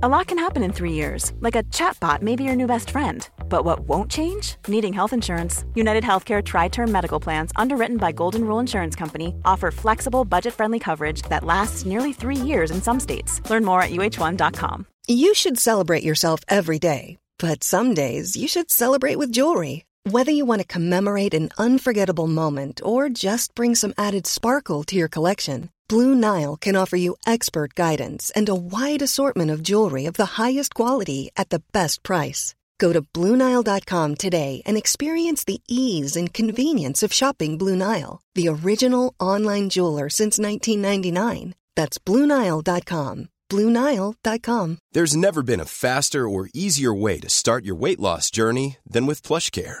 A lot can happen in three years, like a chatbot may be your new best friend. But what won't change? Needing health insurance. United Healthcare Tri Term Medical Plans, underwritten by Golden Rule Insurance Company, offer flexible, budget friendly coverage that lasts nearly three years in some states. Learn more at uh1.com. You should celebrate yourself every day, but some days you should celebrate with jewelry. Whether you want to commemorate an unforgettable moment or just bring some added sparkle to your collection, Blue Nile can offer you expert guidance and a wide assortment of jewelry of the highest quality at the best price. Go to BlueNile.com today and experience the ease and convenience of shopping Blue Nile, the original online jeweler since 1999. That's BlueNile.com. BlueNile.com. There's never been a faster or easier way to start your weight loss journey than with PlushCare.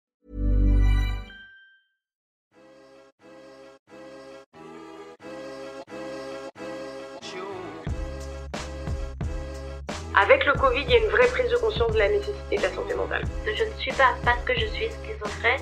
Avec le Covid, il y a une vraie prise de conscience de la nécessité de la santé mentale. Je ne suis pas, parce que je suis schizophrène,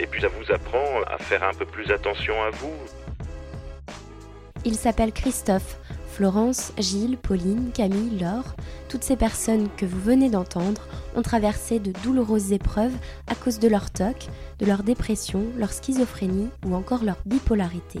Et puis ça vous apprend à faire un peu plus attention à vous. Il s'appelle Christophe. Florence, Gilles, Pauline, Camille, Laure, toutes ces personnes que vous venez d'entendre ont traversé de douloureuses épreuves à cause de leur TOC, de leur dépression, leur schizophrénie ou encore leur bipolarité.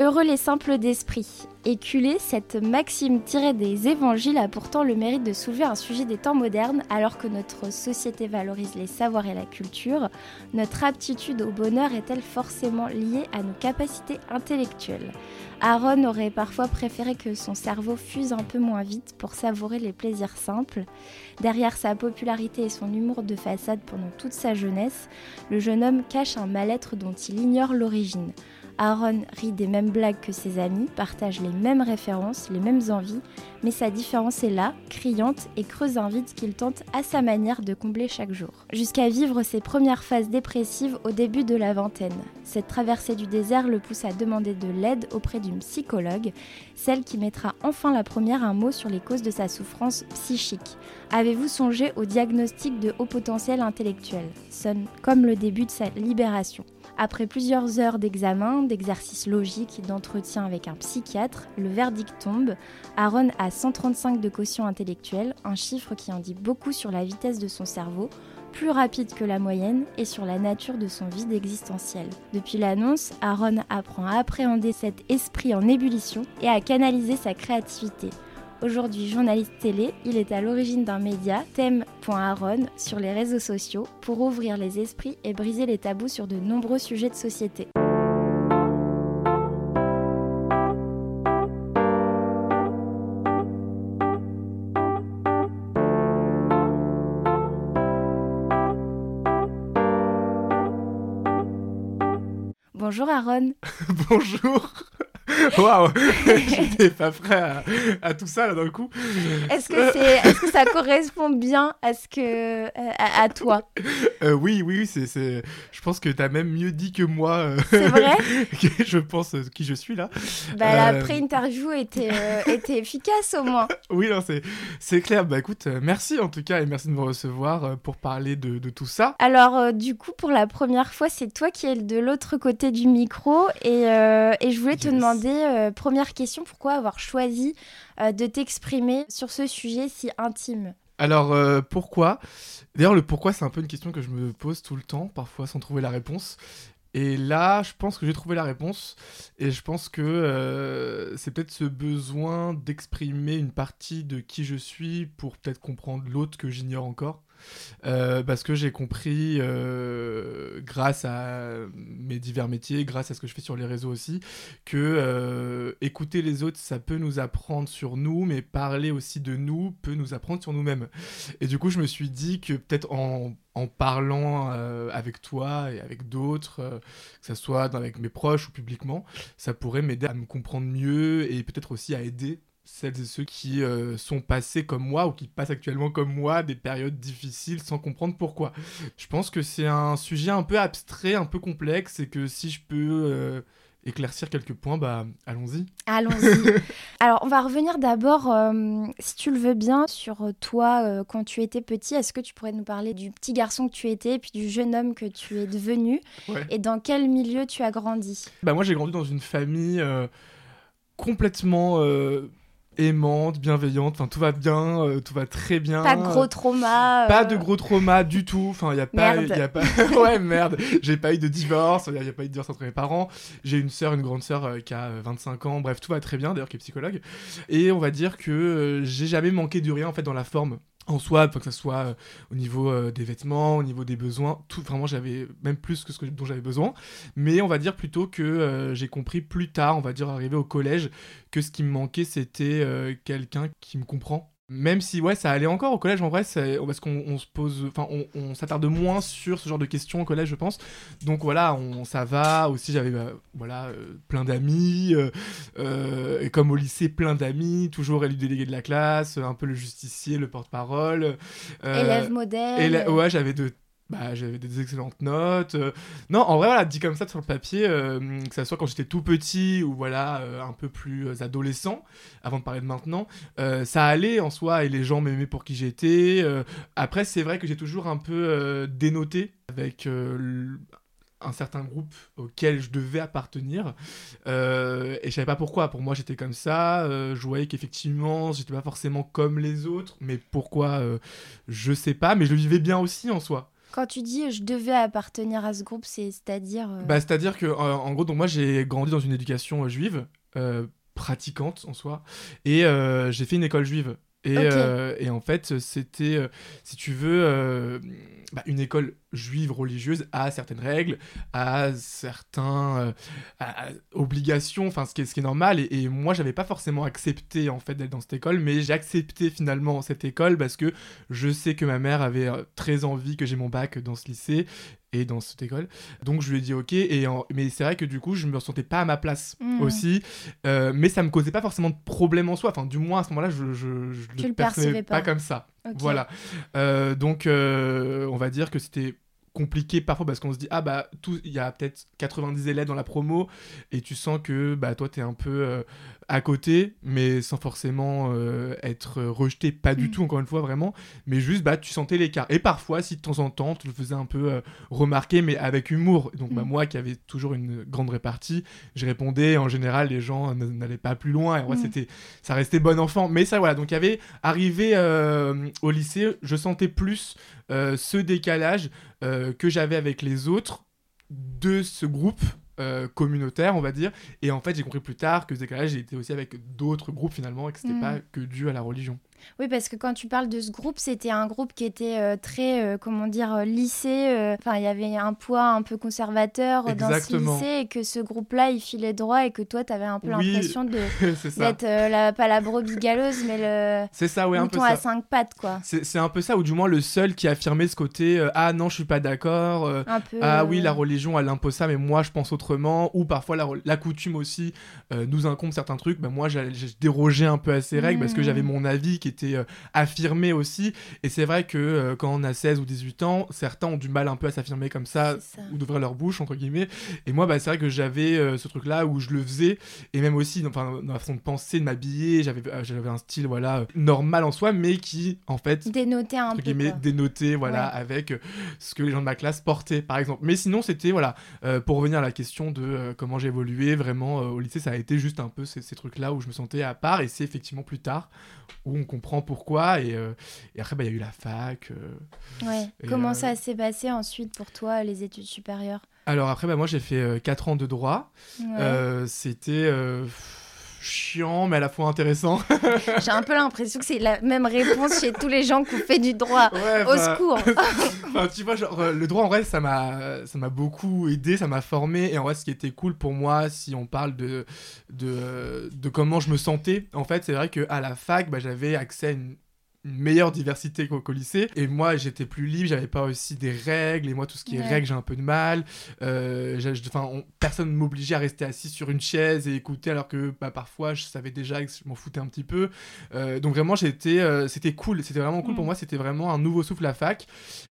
Heureux les simples d'esprit. Éculé, cette maxime tirée des évangiles a pourtant le mérite de soulever un sujet des temps modernes alors que notre société valorise les savoirs et la culture. Notre aptitude au bonheur est-elle forcément liée à nos capacités intellectuelles? Aaron aurait parfois préféré que son cerveau fuse un peu moins vite pour savourer les plaisirs simples. Derrière sa popularité et son humour de façade pendant toute sa jeunesse, le jeune homme cache un mal-être dont il ignore l'origine. Aaron rit des mêmes blagues que ses amis, partage les mêmes références, les mêmes envies, mais sa différence est là, criante, et creuse un vide qu'il tente à sa manière de combler chaque jour. Jusqu'à vivre ses premières phases dépressives au début de la vingtaine. Cette traversée du désert le pousse à demander de l'aide auprès d'une psychologue, celle qui mettra enfin la première un mot sur les causes de sa souffrance psychique. Avez-vous songé au diagnostic de haut potentiel intellectuel? Sonne comme le début de sa libération. Après plusieurs heures d'examen, d'exercices logiques, d'entretien avec un psychiatre, le verdict tombe. Aaron a 135 de quotient intellectuel, un chiffre qui en dit beaucoup sur la vitesse de son cerveau, plus rapide que la moyenne et sur la nature de son vide existentiel. Depuis l'annonce, Aaron apprend à appréhender cet esprit en ébullition et à canaliser sa créativité. Aujourd'hui journaliste télé, il est à l'origine d'un média, thème.aaron, sur les réseaux sociaux pour ouvrir les esprits et briser les tabous sur de nombreux sujets de société. Bonjour Aaron. Bonjour. Waouh J'étais pas prêt à, tout ça là d'un coup. Est-ce que, c'est, est-ce que ça correspond bien à, ce que, à, toi? Euh, Oui, oui, c'est, c'est, je pense que tu as même mieux dit que moi. Euh, c'est vrai? Je pense euh, qui je suis là. Bah, La pré-interview était, était efficace au moins. oui, non, c'est, c'est clair. Bah écoute, merci en tout cas et merci de me recevoir pour parler de, de tout ça. Alors, du coup, pour la première fois, c'est toi qui es de l'autre côté du micro et, et je voulais te demander, euh, première question, pourquoi avoir choisi euh, de t'exprimer sur ce sujet si intime? Alors euh, pourquoi? D'ailleurs le pourquoi c'est un peu une question que je me pose tout le temps, parfois sans trouver la réponse. Et là, je pense que j'ai trouvé la réponse. Et je pense que c'est peut-être ce besoin d'exprimer une partie de qui je suis pour peut-être comprendre l'autre que j'ignore encore. Euh, parce que j'ai compris, euh, grâce à mes divers métiers, grâce à ce que je fais sur les réseaux aussi, que euh, écouter les autres, ça peut nous apprendre sur nous, mais parler aussi de nous peut nous apprendre sur nous-mêmes. Et du coup, je me suis dit que peut-être en, en, parlant avec toi et avec d'autres, que ce soit avec mes proches ou publiquement, ça pourrait m'aider à me comprendre mieux et peut-être aussi à aider celles et ceux qui euh, sont passés comme moi ou qui passent actuellement comme moi des périodes difficiles sans comprendre pourquoi. Je pense que c'est un sujet un peu abstrait, un peu complexe et que si je peux euh, éclaircir quelques points, bah allons-y. Allons-y. Alors on va revenir d'abord, euh, si tu le veux bien, sur toi quand tu étais petit. Est-ce que tu pourrais nous parler du petit garçon que tu étais et puis du jeune homme que tu es devenu et dans quel milieu tu as grandi? Bah moi j'ai grandi dans une famille complètement aimante, bienveillante, enfin tout va bien, euh, tout va très bien. Pas de gros trauma. Pas de gros trauma du tout, enfin il y a pas y a pas ouais merde, j'ai pas eu de divorce, il y, a pas eu de divorce entre mes parents. J'ai une sœur, une grande sœur euh, qui a 25 ans, bref, tout va très bien d'ailleurs qui est psychologue et on va dire que euh, j'ai jamais manqué de rien en fait dans la forme en soi, que ce soit euh, au niveau euh, des vêtements, au niveau des besoins, tout vraiment j'avais même plus que ce dont j'avais besoin. Mais on va dire plutôt que euh, j'ai compris plus tard, on va dire arrivé au collège, que ce qui me manquait c'était quelqu'un qui me comprend même si ouais ça allait encore au collège en vrai parce qu'on se pose enfin on, s'attarde moins sur ce genre de questions au collège je pense. Donc voilà on ça va. Aussi j'avais bah, voilà euh, plein d'amis euh, euh, et comme au lycée plein d'amis toujours élu délégué de la classe un peu le justicier le porte-parole élève modèle. ouais j'avais de bah, j'avais des excellentes notes. Euh. Non, en vrai, voilà, dit comme ça sur le papier, euh, que ça soit quand j'étais tout petit ou voilà, euh, un peu plus adolescent, avant de parler de maintenant, ça allait en soi et les gens m'aimaient pour qui j'étais. après, c'est vrai que j'ai toujours un peu dénoté avec un certain groupe auquel je devais appartenir et je savais pas pourquoi pour moi j'étais comme ça je voyais qu'effectivement j'étais pas forcément comme les autres mais pourquoi je sais pas mais je le vivais bien aussi en soi quand tu dis je devais appartenir à ce groupe, c'est à dire euh, Bah, c'est-à-dire que en gros, donc moi j'ai grandi dans une éducation euh, juive, euh, pratiquante en soi, et j'ai fait une école juive. Et, et en fait, c'était, si tu veux, bah, une école juive religieuse a certaines règles, a certaines euh, obligations, enfin ce qui est, ce qui est normal. Et, et moi, j'avais pas forcément accepté en fait d'être dans cette école, mais j'ai accepté finalement cette école parce que je sais que ma mère avait euh, très envie que j'ai mon bac dans ce lycée et dans cette école. Donc je lui ai dit ok, et mais c'est vrai que du coup je me sentais pas à ma place mmh. aussi, euh, mais ça me causait pas forcément de problème en soi, enfin du moins à ce moment-là je, je, je le, percevais pas. comme ça. Voilà. donc on va dire que c'était compliqué parfois parce qu'on se dit ah bah tout il y a peut-être 90 élèves dans la promo et tu sens que bah toi t'es un peu euh, à côté mais sans forcément euh, être rejeté pas du mm. tout encore une fois vraiment mais juste bah tu sentais l'écart et parfois si de temps en temps tu le faisais un peu euh, remarquer mais avec humour donc bah, mm. moi qui avais toujours une grande répartie je répondais en général les gens n'allaient pas plus loin et moi mm. c'était ça restait bon enfant mais ça voilà donc il y avait arrivé au lycée je sentais plus euh, ce décalage euh, que j'avais avec les autres de ce groupe euh, communautaire, on va dire. Et en fait, j'ai compris plus tard que ce décalage était aussi avec d'autres groupes finalement et que c'était mm. pas que dû à la religion. Oui, parce que quand tu parles de ce groupe, c'était un groupe qui était euh, très, euh, comment dire, euh, lycée. Enfin, il y avait un poids un peu conservateur dans ce lycée et que ce groupe-là, il filait droit et que toi, tu avais un peu l'impression de d'être la, pas la brebis galeuse, mais le c'est ça, ouais, un peu à cinq pattes, quoi. C'est un peu ça, ou du moins le seul qui affirmait ce côté ah non, je suis pas d'accord. ah oui, la religion, elle impose ça, mais moi, je pense autrement. Ou parfois la, la coutume aussi nous incombe certains trucs. Ben, moi, j'ai dérogé un peu à ces règles parce que j'avais mmh. mon avis qui était euh, affirmé aussi. Et c'est vrai que euh, quand on a 16 ou 18 ans, certains ont du mal un peu à s'affirmer comme ça, ou d'ouvrir leur bouche, entre guillemets. Et moi, bah, c'est vrai que j'avais euh, ce truc-là où je le faisais. Et même aussi, enfin, dans la façon de penser, de m'habiller, j'avais, j'avais un style voilà, normal en soi, mais qui, en fait, dénotait un peu. Dénoté, voilà, avec ce que les gens de ma classe portaient, par exemple. Mais sinon, c'était, voilà, pour revenir à la question de comment j'ai évolué, vraiment, au lycée, ça a été juste un peu ces, ces trucs-là où je me sentais à part. Et c'est effectivement plus tard où on comprend pourquoi. Et, euh, et après, bah, il y a eu la fac. Euh, ouais. Comment euh, ça s'est passé ensuite pour toi, les études supérieures? Alors après, bah, moi, j'ai fait 4 ans de droit. C'était chiant, mais à la fois intéressant. J'ai un peu l'impression que c'est la même réponse chez tous les gens qui ont fait du droit. Au bah, secours. enfin, tu vois, genre, euh, le droit, en vrai, ça m'a, ça m'a beaucoup aidé, ça m'a formé. Et en vrai, ce qui était cool pour moi, si on parle de, de, de comment je me sentais, en fait, c'est vrai qu'à la fac, bah, j'avais accès à une une meilleure diversité qu'au lycée. Et moi, j'étais plus libre, j'avais pas aussi des règles. Et moi, tout ce qui est règles, j'ai un peu de mal. Euh, enfin, personne ne m'obligeait à rester assis sur une chaise et écouter, alors que bah, parfois, je savais déjà que je m'en foutais un petit peu. Euh, donc vraiment, j'étais, euh, c'était cool. C'était vraiment cool pour mm. moi. C'était vraiment un nouveau souffle à fac.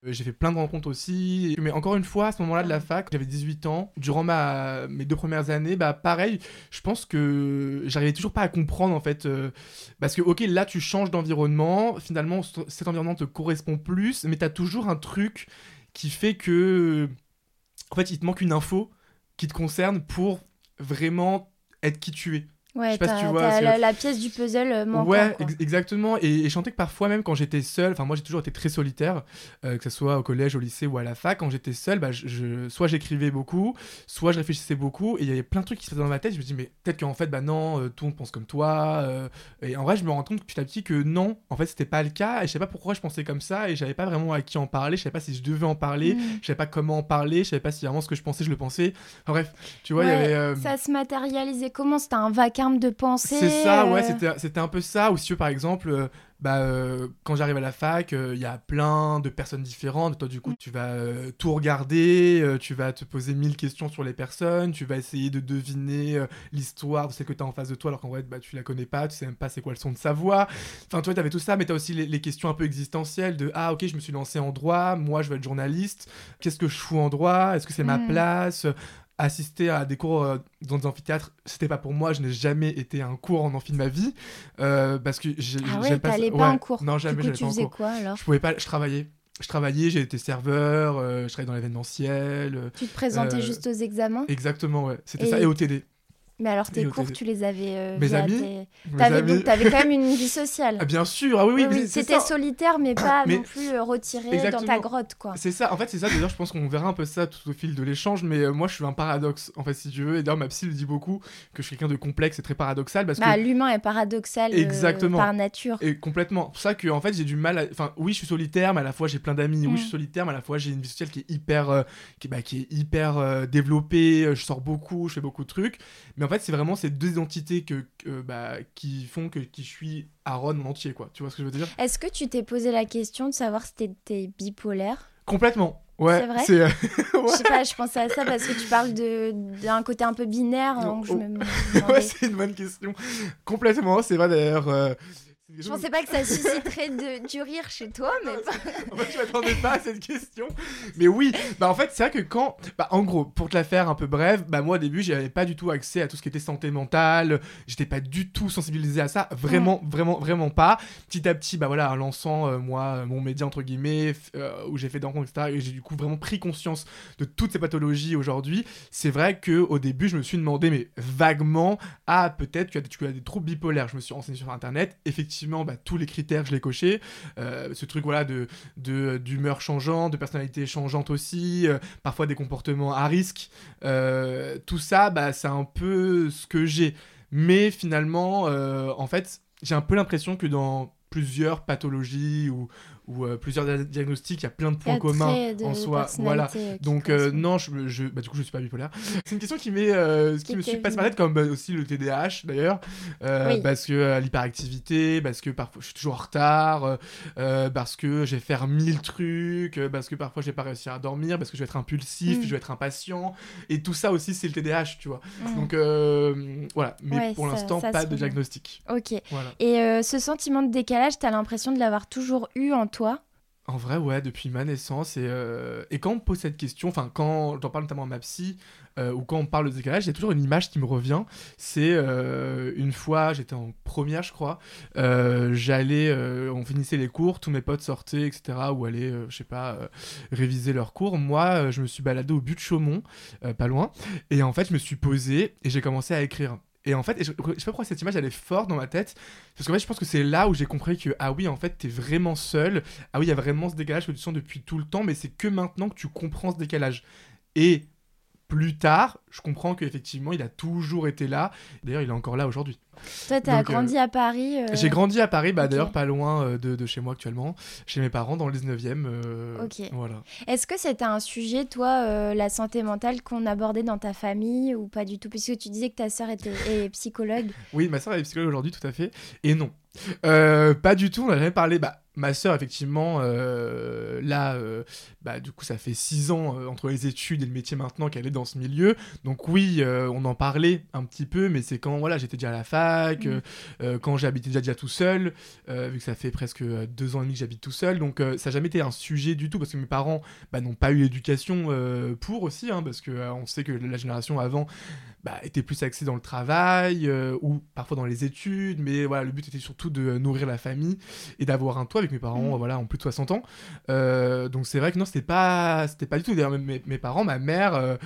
j'ai fait plein de rencontres aussi. Mais encore une fois, à ce moment-là de la fac, j'avais 18 ans. Durant ma, mes deux premières années, bah pareil, je pense que j'arrivais toujours pas à comprendre en fait. parce que, ok, là, tu changes d'environnement finalement cet environnement te correspond plus, mais tu as toujours un truc qui fait que en fait il te manque une info qui te concerne pour vraiment être qui tu es. Ouais, tu vois, la, pièce du puzzle euh, manquant. Ouais, exactement. Et, et, je sentais que parfois, même quand j'étais seul, enfin, moi j'ai toujours été très solitaire, euh, que ce soit au collège, au lycée ou à la fac, quand j'étais seul, bah, je, soit j'écrivais beaucoup, soit je réfléchissais beaucoup, et il y avait plein de trucs qui se faisaient dans ma tête. Je me dis, mais peut-être qu'en fait, bah non, euh, tout le monde pense comme toi. et en vrai, je me rends compte petit à petit que non, en fait, c'était pas le cas, et je sais pas pourquoi je pensais comme ça, et j'avais pas vraiment à qui en parler, je savais pas si je devais en parler, mm. je savais pas comment en parler, je savais pas si vraiment ce que je pensais, je le pensais. Enfin, bref, tu vois, il y avait. Ça se matérialisait comment? C'était un vacarme de pensée c'est ça, ouais, euh. c'était un peu ça. Ou si, par exemple, euh, bah, euh, quand j'arrive à la fac, il y a plein de personnes différentes. Toi, du coup, tu vas tout regarder, tu vas te poser mille questions sur les personnes, tu vas essayer de deviner l'histoire de ce que tu as en face de toi, alors qu'en vrai, bah, tu la connais pas, tu sais même pas c'est quoi le son de sa voix. Enfin, toi, tu avais tout ça, mais tu as aussi les, les, questions un peu existentielles de Ah, ok, je me suis lancé en droit, moi, je veux être journaliste, qu'est-ce que je fous en droit? Est-ce que c'est ma hmm. place? Assister à des cours euh, dans des amphithéâtres, c'était pas pour moi. Je n'ai jamais été à un cours en amphi de ma vie euh, parce que j'ai ah ouais, pas, pas en cours. Non, jamais. Du coup, tu faisais quoi alors Je pouvais pas. Je travaillais. Je travaillais, j'ai été serveur, euh, je travaillais dans l'événementiel. Tu te présentais juste aux examens? Exactement, ouais. C'était ça, et au TD. Mais alors tes cours, tu les avais euh, Mes amis, tes... avais, Donc t'avais quand même une vie sociale. Ah, bien sûr, ah oui, oui, C'était solitaire, mais pas non plus euh, retiré dans ta grotte, quoi. C'est ça, en fait, c'est ça. D'ailleurs, je pense qu'on verra un peu ça tout au fil de l'échange, mais euh, moi, je suis un paradoxe, en fait, si tu veux. Et d'ailleurs, ma psy le dit beaucoup, que je suis quelqu'un de complexe et très paradoxal. Parce bah, que... l'humain est paradoxal Exactement. par nature. Et complètement. C'est pour ça que, en fait, j'ai du mal Enfin, oui, je suis solitaire, mais à la fois, j'ai plein d'amis. Oui, je suis mm. solitaire, mais à la fois, j'ai une vie sociale qui est hyper, qui, bah, qui est hyper développée. Je sors beaucoup, je fais beaucoup de trucs. Mais en fait, c'est vraiment ces deux identités que, bah, qui font que qui je suis Aaron en entier, quoi. Tu vois ce que je veux dire? Est-ce que tu t'es posé la question de savoir si t'étais bipolaire? Complètement. Ouais, c'est vrai? Euh, je sais pas, je pensais à ça parce que tu parles d'un côté un peu binaire, donc je me. ouais, c'est une bonne question. Complètement, c'est vrai d'ailleurs. Euh, je pensais pas que ça susciterait de, du rire chez toi, mais. en fait, je m'attendais pas à cette question. Mais oui, bah en fait, c'est vrai que quand. Bah, en gros, pour te la faire un peu brève, bah moi au début, j'avais pas du tout accès à tout ce qui était santé mentale. J'étais pas du tout sensibilisé à ça. Vraiment, vraiment, vraiment pas. Petit à petit, bah voilà, en lançant, euh, moi, mon média, entre guillemets, euh, où j'ai fait des rencontres, etc., et j'ai du coup vraiment pris conscience de toutes ces pathologies aujourd'hui. C'est vrai que au début, je me suis demandé, mais vaguement, ah, peut-être que tu as des troubles bipolaires. Je me suis renseigné sur internet. Effectivement, bah, tous les critères, je les coché. Euh, ce truc voilà de d'humeur changeante, de personnalité changeante aussi, euh, parfois des comportements à risque. Euh, tout ça, bah, c'est un peu ce que j'ai. Mais finalement, en fait, j'ai un peu l'impression que dans plusieurs pathologies ou, ou euh, plusieurs diagnostics, il y a plein de points communs en soi. Voilà. Donc euh, non, je, je, bah, du coup je suis pas bipolaire. C'est une question qui, euh, qui, me suit pas par tête, comme bah, aussi le TDAH d'ailleurs, parce que l'hyperactivité, parce que parfois je suis toujours en retard, parce que je vais faire mille trucs, parce que parfois je vais pas réussir à dormir, parce que je vais être impulsif, mm. je vais être impatient, et tout ça aussi c'est le TDAH, tu vois. Mm. Donc voilà, mais pour l'instant pas de diagnostic. Ok. Et ce sentiment de décalage, tu as l'impression de l'avoir toujours eu en en vrai, ouais, depuis ma naissance. Et, euh, et quand on me pose cette question, enfin, quand j'en parle notamment à ma psy, euh, ou quand on parle de décalage, il y a toujours une image qui me revient. C'est euh, une fois, j'étais en première, je crois, j'allais, on finissait les cours, tous mes potes sortaient, etc., ou allaient, je sais pas, réviser leurs cours. Moi, je me suis baladé au but de Chaumont, pas loin, et en fait, je me suis posé et j'ai commencé à écrire. Et en fait, je, je, sais pas pourquoi cette image elle est forte dans ma tête, parce qu'en fait, je pense que c'est là où j'ai compris que, ah oui, en fait, t'es vraiment seul, ah oui, il y a vraiment ce décalage que tu sens depuis tout le temps, mais c'est que maintenant que tu comprends ce décalage. Et plus tard, je comprends qu'effectivement, il a toujours été là. D'ailleurs, il est encore là aujourd'hui. Toi, tu as grandi à Paris euh, J'ai grandi à Paris, bah, d'ailleurs, pas loin euh, de, chez moi actuellement, chez mes parents, dans le 19e. Euh, ok. Voilà. Est-ce que c'était un sujet, toi, la santé mentale, qu'on abordait dans ta famille ou pas du tout? Puisque tu disais que ta sœur était est psychologue. oui, ma sœur est psychologue aujourd'hui, tout à fait. Et non. pas du tout, on n'a jamais parlé. Bah, ma sœur, effectivement, euh, là, euh, bah, du coup, ça fait six ans euh, entre les études et le métier maintenant qu'elle est dans ce milieu. Donc oui, on en parlait un petit peu, mais c'est quand voilà, j'étais déjà à la fac, mmh. quand j'habitais déjà, déjà tout seul, vu que ça fait presque deux ans et demi que j'habite tout seul. Donc ça n'a jamais été un sujet du tout, parce que mes parents bah, n'ont pas eu l'éducation pour aussi, hein, parce qu'on sait que la génération avant bah, était plus axée dans le travail, ou parfois dans les études, mais voilà, le but était surtout de nourrir la famille et d'avoir un toit avec mes parents, mm. voilà, ont plus de 60 ans. Euh, donc c'est vrai que non, c'était pas, c'était pas du tout. D'ailleurs, mes, mes, parents, ma mère euh,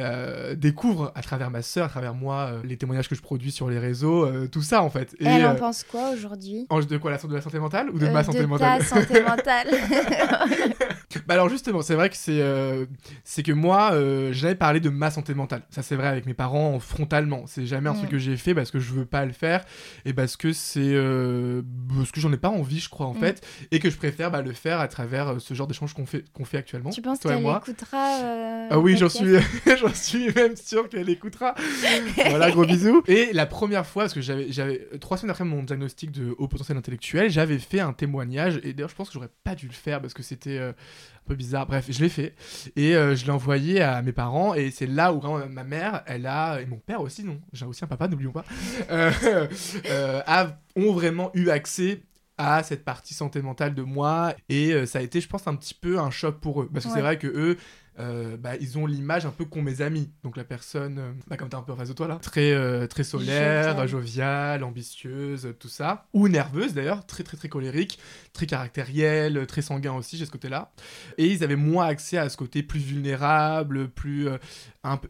euh, découvre à travers ma soeur, à travers moi, les témoignages que je produis sur les réseaux, tout ça en fait. Et, elle en pense quoi aujourd'hui? De quoi la, De la santé mentale ou de ma santé mentale De ta santé mentale. bah alors justement, c'est vrai que c'est, c'est que moi, j'avais parlé de ma santé mentale. Ça c'est vrai avec mes parents frontalement. C'est jamais un truc mm. que j'ai fait parce que je veux pas le faire et parce que c'est parce que j'en ai pas envie, je crois en mm. fait et que je préfère bah, le faire à travers euh, ce genre d'échange qu'on fait, qu'on fait actuellement. Tu penses qu'elle écoutera euh, Ah oui, j'en suis, j'en suis même sûr qu'elle écoutera. voilà, gros bisous. Et la première fois, parce que j'avais, j'avais trois semaines après mon diagnostic de haut potentiel intellectuel, j'avais fait un témoignage, et d'ailleurs je pense que j'aurais pas dû le faire parce que c'était euh, un peu bizarre. Bref, je l'ai fait. Et je l'ai envoyé à mes parents et c'est là où vraiment ma mère, elle a et mon père aussi non, j'ai aussi un papa, n'oublions pas, ont vraiment eu accès à cette partie santé mentale de moi et euh, ça a été je pense un petit peu un choc pour eux. Parce que c'est vrai que eux euh, bah, ils ont l'image un peu qu'ont mes amis. Donc la personne, euh, bah, comme t'es un peu en face de toi là, très, très solaire, joviale. ambitieuse, tout ça. Ou nerveuse d'ailleurs, très très très colérique, très caractérielle, très sanguin aussi, j'ai ce côté-là. Et ils avaient moins accès à ce côté plus vulnérable, plus,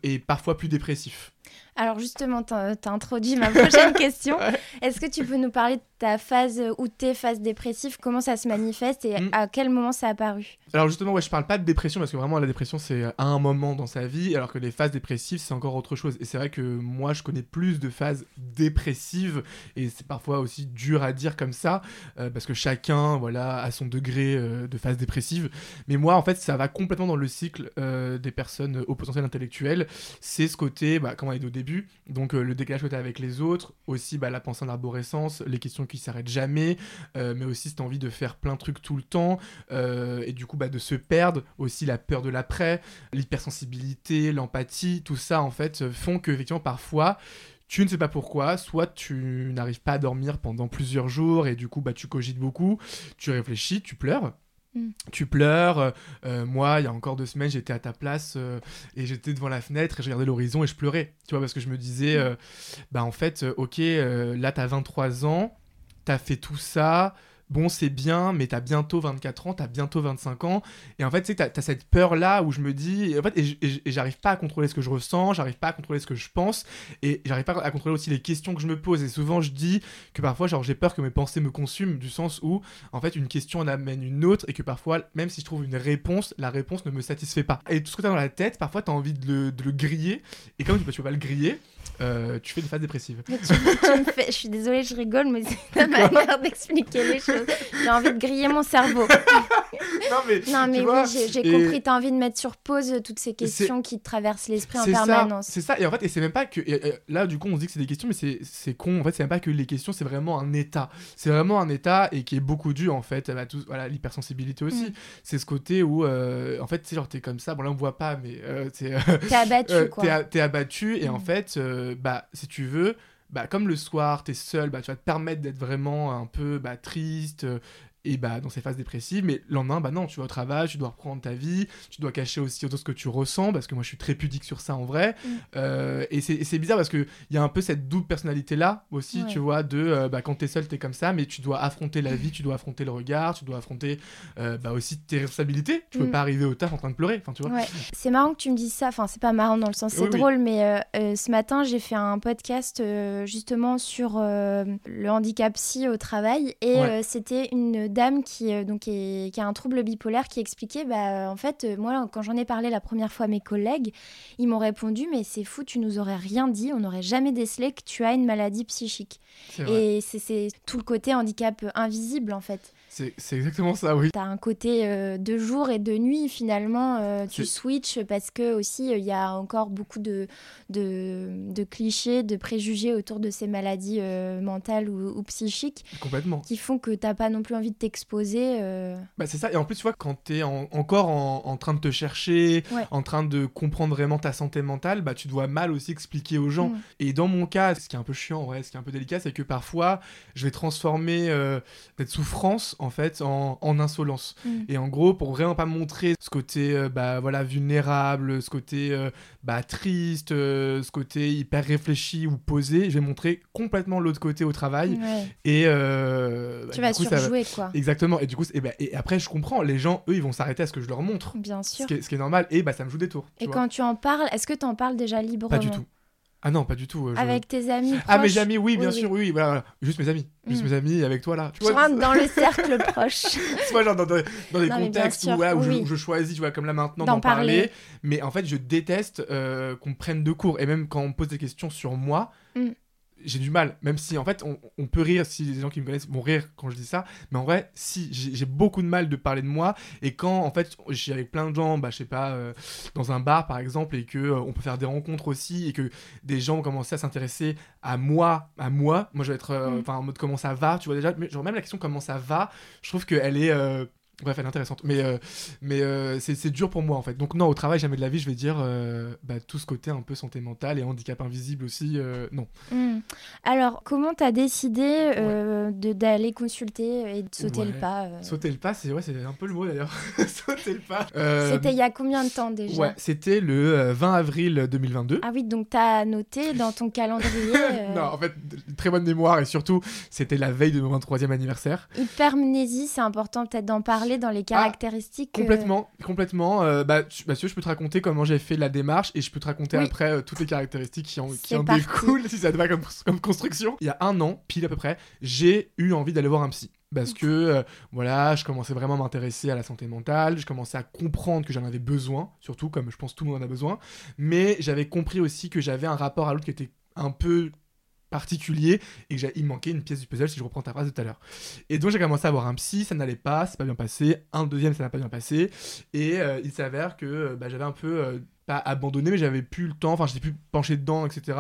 et parfois plus dépressif. Alors justement, tu as, introduit ma prochaine question. Est-ce que tu peux nous parler de ta phase ou tes phases dépressives Comment ça se manifeste et mm. à quel moment ça a apparu Alors justement, ouais, je parle pas de dépression parce que vraiment la dépression c'est à un moment dans sa vie, alors que les phases dépressives c'est encore autre chose. Et c'est vrai que moi je connais plus de phases dépressives et c'est parfois aussi dur à dire comme ça euh, parce que chacun voilà a son degré euh, de phase dépressive. Mais moi en fait ça va complètement dans le cycle euh, des personnes au potentiel intellectuel. C'est ce côté, bah, comme on a dit au début, donc le décalage que tu as avec les autres, aussi bah, la pensée en arborescence, les questions qui s'arrêtent jamais, mais aussi cette envie de faire plein de trucs tout le temps et du coup bah, de se perdre, aussi la peur de l'après, l'hypersensibilité, l'empathie, tout ça en fait font que effectivement parfois tu ne sais pas pourquoi, soit tu n'arrives pas à dormir pendant plusieurs jours et du coup bah tu cogites beaucoup, tu réfléchis, tu pleures. Mm. Tu pleures. Euh, euh, moi, il y a encore deux semaines, j'étais à ta place euh, et j'étais devant la fenêtre et je regardais l'horizon et je pleurais. Tu vois, parce que je me disais, mm. bah en fait, ok, là, t'as 23 ans, t'as fait tout ça, bon, c'est bien, mais t'as bientôt 24 ans, t'as bientôt 25 ans. Et en fait, tu sais, t'as as cette peur-là où je me dis, et en fait, j'arrive pas à contrôler ce que je ressens, j'arrive pas à contrôler ce que je pense, et j'arrive pas à contrôler aussi les questions que je me pose. Et souvent, je dis que parfois, j'ai peur que mes pensées me consument, du sens où, en fait, une question en amène une autre, et que parfois, même si je trouve une réponse, la réponse ne me satisfait pas. Et tout ce que t'as dans la tête, parfois, t'as envie de le, griller, et comme tu peux pas le griller, euh, tu fais des phases dépressives. Mais tu, me fais... Je suis désolée, je rigole, mais c'est ta manière d'expliquer les choses. J'ai envie de griller mon cerveau. non, mais, non, mais oui, j'ai compris. Tu as envie de mettre sur pause toutes ces questions qui te traversent l'esprit en permanence. C'est ça, et en fait, et c'est même pas que. là, du coup, on se dit que c'est des questions, mais c'est con. En fait, c'est même pas que les questions, c'est vraiment un état. C'est vraiment un état et qui est beaucoup dû, en fait, à tout, voilà, l'hypersensibilité aussi. Mm. C'est ce côté où, euh, en fait, tu sais, genre, t'es comme ça. Bon, là, on voit pas, mais. Euh, t'es abattu, quoi. T'es abattu, et en mm. Fait bah, si tu veux, bah, comme le soir, tu es seul, bah, tu vas te permettre d'être vraiment un peu bah, triste, et bah dans ces phases dépressives mais le lendemain bah non tu vas au travail tu dois reprendre ta vie tu dois cacher aussi autant ce que tu ressens parce que moi je suis très pudique sur ça en vrai. Mm. euh, et c'est bizarre parce que il y a un peu cette double personnalité là aussi tu vois de euh, bah, quand t'es seul t'es comme ça mais tu dois affronter la vie tu dois affronter le regard tu dois affronter euh, bah, aussi tes responsabilités. Tu peux mm. pas arriver au taf en train de pleurer enfin tu vois. C'est marrant que tu me dises ça. Enfin c'est pas marrant dans le sens c'est drôle mais ce matin j'ai fait un podcast justement sur le handicap psy au travail et c'était une dame qui, euh, donc, qui a un trouble bipolaire qui expliquait bah, en fait, euh, moi, quand j'en ai parlé la première fois à mes collègues, ils m'ont répondu Mais c'est fou, tu nous aurais rien dit, on n'aurait jamais décelé que tu as une maladie psychique. Et c'est tout le côté handicap invisible, en fait. C'est exactement ça, oui. Tu as un côté euh, de jour et de nuit, finalement. Euh, tu switches parce que aussi, il y a encore beaucoup de, de, de, clichés, de préjugés autour de ces maladies euh, mentales ou, psychiques. Complètement. Qui font que tu pas non plus envie de t'exposer. Bah, c'est ça. Et en plus, tu vois, quand tu es encore en, train de te chercher, en train de comprendre vraiment ta santé mentale, bah, tu dois mal aussi expliquer aux gens. Mm. Et dans mon cas, ce qui est un peu chiant, ouais, ce qui est un peu délicat, c'est que parfois, je vais transformer cette souffrance en fait en, insolence. Mm. Et en gros, pour vraiment pas montrer ce côté euh, bah, voilà, vulnérable, ce côté euh, bah, triste, euh, ce côté hyper réfléchi ou posé, je vais montrer complètement l'autre côté au travail. Et bah, tu vas surjouer quoi. Exactement. Et du coup, et, bah, et après, je comprends, les gens, eux, ils vont s'arrêter à ce que je leur montre. Bien sûr. Ce qui est, normal. Et bah, ça me joue des tours. Et quand tu en parles, est-ce que tu en parles déjà librement? Pas du tout. Ah non, pas du tout. Euh, avec tes amis Ah, mes amis, oui, bien sûr, oui, voilà, Juste mes amis. Juste mm. mes amis avec toi là. Tu, vois, rentres dans le cercle proche. tu vois, genre dans, dans, des contextes où, je, choisis, tu vois, comme là maintenant, d'en parler. Mais en fait, je déteste euh, qu'on prenne de cours. Et même quand on me pose des questions sur moi, mm j'ai du mal, même si en fait on, peut rire, si les gens qui me connaissent vont rire quand je dis ça, mais en vrai, si j'ai beaucoup de mal de parler de moi, et quand en fait je suis avec plein de gens, bah je sais pas, euh, dans un bar par exemple, et que euh, on peut faire des rencontres aussi, et que des gens vont commencer à s'intéresser à moi, à moi, moi je vais être euh, mm. en mode comment ça va, tu vois déjà, mais genre même la question comment ça va, je trouve qu'elle est Bref, elle est intéressante. Mais, euh, mais euh, c'est dur pour moi, en fait. Donc, non, au travail, jamais de la vie, je vais dire euh, bah, tout ce côté un peu santé mentale et handicap invisible aussi, non. Hmm. Alors, comment tu as décidé d'aller consulter et de sauter le pas Sauter le pas, c'est ouais, un peu le mot d'ailleurs. sauter le pas. C'était il y a combien de temps déjà Ouais, c'était le 20 avril 2022. Ah oui, donc tu as noté dans ton calendrier. non, en fait, très bonne mémoire et surtout, c'était la veille de mon 23e anniversaire. Hypermnésie, c'est important peut-être d'en parler dans les ah, caractéristiques. complètement, complètement. Euh, bah, tu, bah, je peux te raconter comment j'ai fait la démarche et je peux te raconter après euh, toutes les caractéristiques qui en, qui en découlent, si ça te va comme, comme construction. Il y a un an, pile à peu près, j'ai eu envie d'aller voir un psy parce que euh, voilà, je commençais vraiment à m'intéresser à la santé mentale, je commençais à comprendre que j'en avais besoin, surtout comme je pense tout le monde en a besoin, mais j'avais compris aussi que j'avais un rapport à l'autre qui était un peu particulier et que il manquait une pièce du puzzle si je reprends ta phrase de tout à l'heure. Et donc j'ai commencé à avoir un psy, ça n'allait pas, c'est pas bien passé, un deuxième ça n'a pas bien passé et euh, il s'avère que bah, j'avais un peu euh, pas abandonné mais j'avais plus le temps, enfin j'étais plus penché dedans etc.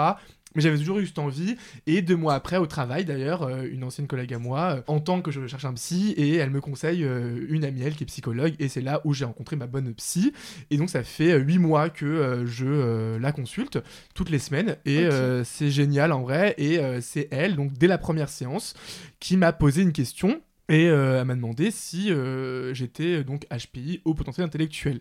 Mais j'avais toujours eu cette envie. Et deux mois après, au travail d'ailleurs, euh, une ancienne collègue à moi euh, entend que je cherche un psy et elle me conseille euh, une amie, elle, qui est psychologue. Et c'est là où j'ai rencontré ma bonne psy. Et donc, ça fait huit mois que je la consulte toutes les semaines. Et c'est génial en vrai. Et c'est elle, donc dès la première séance, qui m'a posé une question. Et elle m'a demandé si j'étais donc HPI au potentiel intellectuel.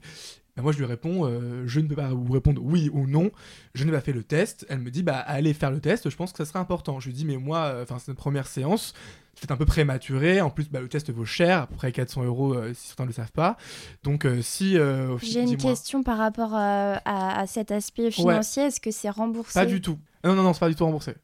Bah, moi, je lui réponds, euh, je ne peux pas vous répondre oui ou non. Je n'ai pas fait le test. Elle me dit, bah allez faire le test. Je pense que ça serait important. Je lui dis, mais moi, euh, enfin, c'est notre première séance. C'est un peu prématuré. En plus, bah, le test vaut cher, à peu près 400 euros euh, si certains ne le savent pas. Donc, si. J'ai une question par rapport à, cet aspect financier. Est-ce que c'est remboursé? Pas du tout. Non, non, non, c'est pas du tout remboursé.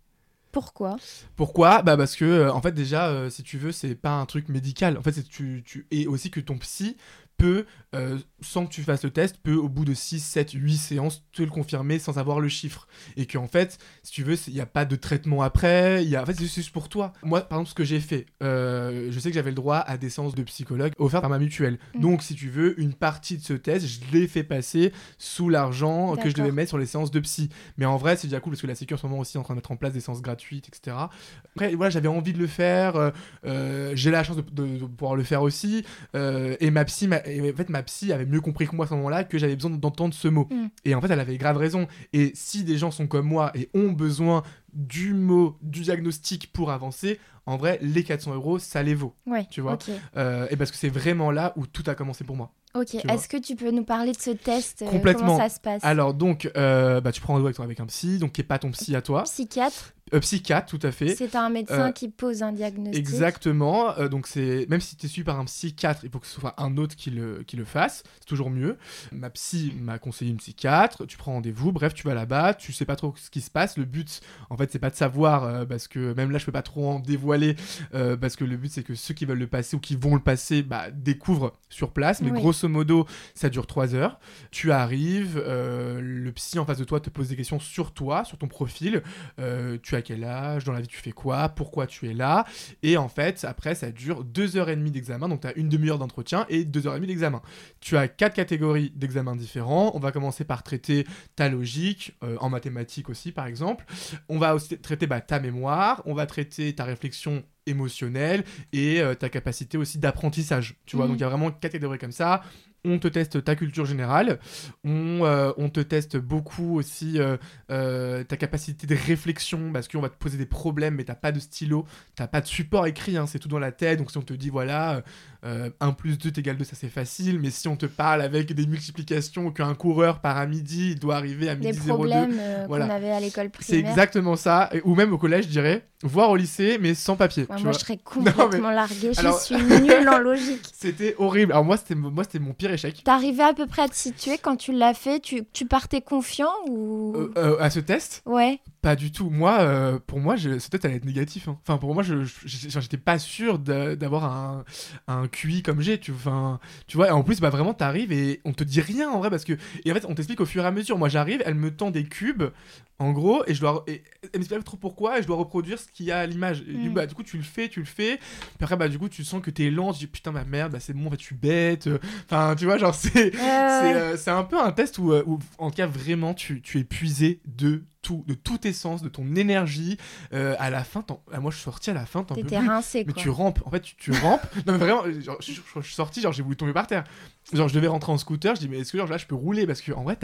Pourquoi? Pourquoi? Bah parce que en fait déjà si tu veux c'est pas un truc médical. En fait c'est tu, tu et aussi que ton psy peut, euh, sans que tu fasses le test, peut au bout de 6, 7, 8 séances te le confirmer sans avoir le chiffre. Et qu'en fait, si tu veux, il n'y a pas de traitement après, y a... en fait, c'est juste pour toi. Moi, par exemple, ce que j'ai fait, euh, je sais que j'avais le droit à des séances de psychologue offertes par ma mutuelle. Mm. Donc, si tu veux, une partie de ce test, je l'ai fait passer sous l'argent que je devais mettre sur les séances de psy. Mais en vrai, c'est déjà cool parce que la Sécu en ce moment aussi est en train de mettre en place des séances gratuites, etc. Après, voilà, j'avais envie de le faire, euh, j'ai la chance de, de, pouvoir le faire aussi. et ma psy, en fait, ma psy avait mieux compris que moi à ce moment-là que j'avais besoin d'entendre ce mot. Mm. Et en fait, elle avait grave raison. Et si des gens sont comme moi et ont besoin du mot, du diagnostic pour avancer, en vrai, les 400 euros, ça les vaut. Ouais, tu vois. Euh, et parce que c'est vraiment là où tout a commencé pour moi. Ok, est-ce que tu peux nous parler de ce test euh, Complètement. Comment ça se passe? Alors, donc, euh, bah, tu prends rendez-vous avec un psy, donc qui n'est pas ton psy à toi. Psychiatre euh, psychiatre, tout à fait. C'est un médecin euh, qui pose un diagnostic. Exactement. Euh, donc c'est même si tu es suivi par un psychiatre, il faut que ce soit un autre qui le, qui le fasse. C'est toujours mieux. Ma psy m'a conseillé une psychiatre. Tu prends rendez-vous. Bref, tu vas là-bas. Tu sais pas trop ce qui se passe. Le but, en fait, c'est pas de savoir parce que même là, je peux pas trop en dévoiler parce que le but, c'est que ceux qui veulent le passer ou qui vont le passer, bah, découvrent sur place. Mais grosso modo, ça dure trois heures. Tu arrives. le psy en face de toi te pose des questions sur toi, sur ton profil. tu quel âge, dans la vie tu fais quoi, pourquoi tu es là. Et en fait, après, ça dure deux heures et demie d'examen, donc tu as une demi-heure d'entretien et deux heures et demie d'examen. Tu as quatre catégories d'examens différents. On va commencer par traiter ta logique, euh, en mathématiques aussi par exemple. On va aussi traiter bah, ta mémoire, on va traiter ta réflexion émotionnelle et euh, ta capacité aussi d'apprentissage. Tu vois, mmh. donc il y a vraiment quatre catégories comme ça on te teste ta culture générale, on, euh, te teste beaucoup aussi euh, euh, ta capacité de réflexion, parce qu'on va te poser des problèmes, mais t'as pas de stylo, t'as pas de support écrit, hein, c'est tout dans la tête, donc si on te dit, voilà, 1 plus 2 égale 2, ça c'est facile, mais si on te parle avec des multiplications, qu'un coureur part à midi, il doit arriver à midi 02... Des problèmes voilà. qu'on avait à l'école primaire. C'est exactement ça, ou même au collège, je dirais, voire au lycée, mais sans papier. moi, je serais complètement larguée, je suis nulle en logique. C'était horrible, alors moi, c'était mon pire échec. T'arrivais à peu près à te situer quand tu l'as fait tu, tu, partais confiant ou? Euh, euh, À ce test? Ouais. Pas du tout. Moi, euh, pour moi, je, ce test allait être négatif. Hein. Enfin, pour moi, je j'étais pas sûr d'avoir un, un QI comme j'ai. Tu, tu vois, et en plus, bah vraiment, t'arrives et on te dit rien en vrai parce que. Et en fait, on t'explique au fur et à mesure. Moi, j'arrive, elle me tend des cubes en gros, et je dois. Et, elle m'explique pas trop pourquoi, et je dois reproduire ce qu'il y a à l'image. Mm. Bah, du coup, tu le fais, tu le fais. Puis après, bah, du coup, tu sens que t'es lent. Tu dis putain, ma merde, bah, c'est bon, en fait, je suis bête. Enfin, tu vois, genre, c'est. Euh, c'est un peu un test où, où, en tout cas, vraiment, tu, tu es puisé de de tout essence, de ton énergie. Euh, à la fin, ah, moi je suis sorti à la fin, t'en peux plus. Rincé, mais tu rampes, en fait, tu, rampes. non, mais vraiment, je, suis sorti, genre j'ai voulu tomber par terre. Genre, je devais rentrer en scooter, je dis, mais est-ce que genre, là je peux rouler? Parce que en vrai,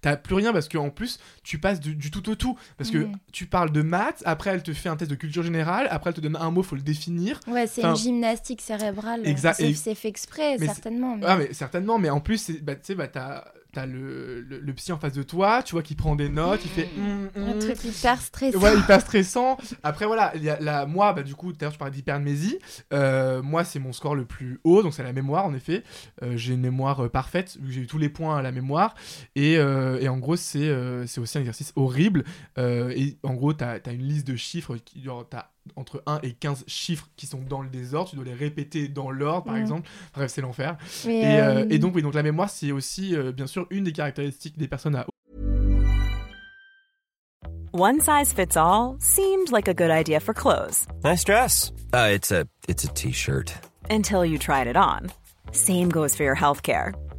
t'as plus rien, parce qu'en plus, tu passes du, tout au tout. Parce que tu parles de maths, après elle te fait un test de culture générale, après elle te donne un mot, faut le définir. Ouais, c'est une gymnastique cérébrale. Exact. C'est fait exprès, certainement. Mais... Ah, mais certainement, mais en plus, bah, tu sais, bah, t'as t'as le, le, psy en face de toi, tu vois, qui prend des notes, il fait. Mm, un mm. truc hyper stressant. Ouais, hyper stressant. Après, voilà, il y a la, moi, bah, du coup, tout à l'heure, je parlais d'hypermnésie. Euh, moi, c'est mon score le plus haut, donc c'est la mémoire, en effet. Euh, j'ai une mémoire euh, parfaite, vu que j'ai eu tous les points à la mémoire. Et, et en gros, c'est aussi un exercice horrible. et en gros, t'as as une liste de chiffres, t'as entre 1 et 15 chiffres qui sont dans le désordre, tu dois les répéter dans l'ordre par mm. exemple. Bref, c'est l'enfer. Et, euh, euh, et, donc oui, donc la mémoire c'est aussi euh, bien sûr une des caractéristiques des personnes à One size fits all seemed like a good idea for clothes. Nice dress. Uh, it's a it's a t-shirt. Until you tried it on. Same goes for your healthcare.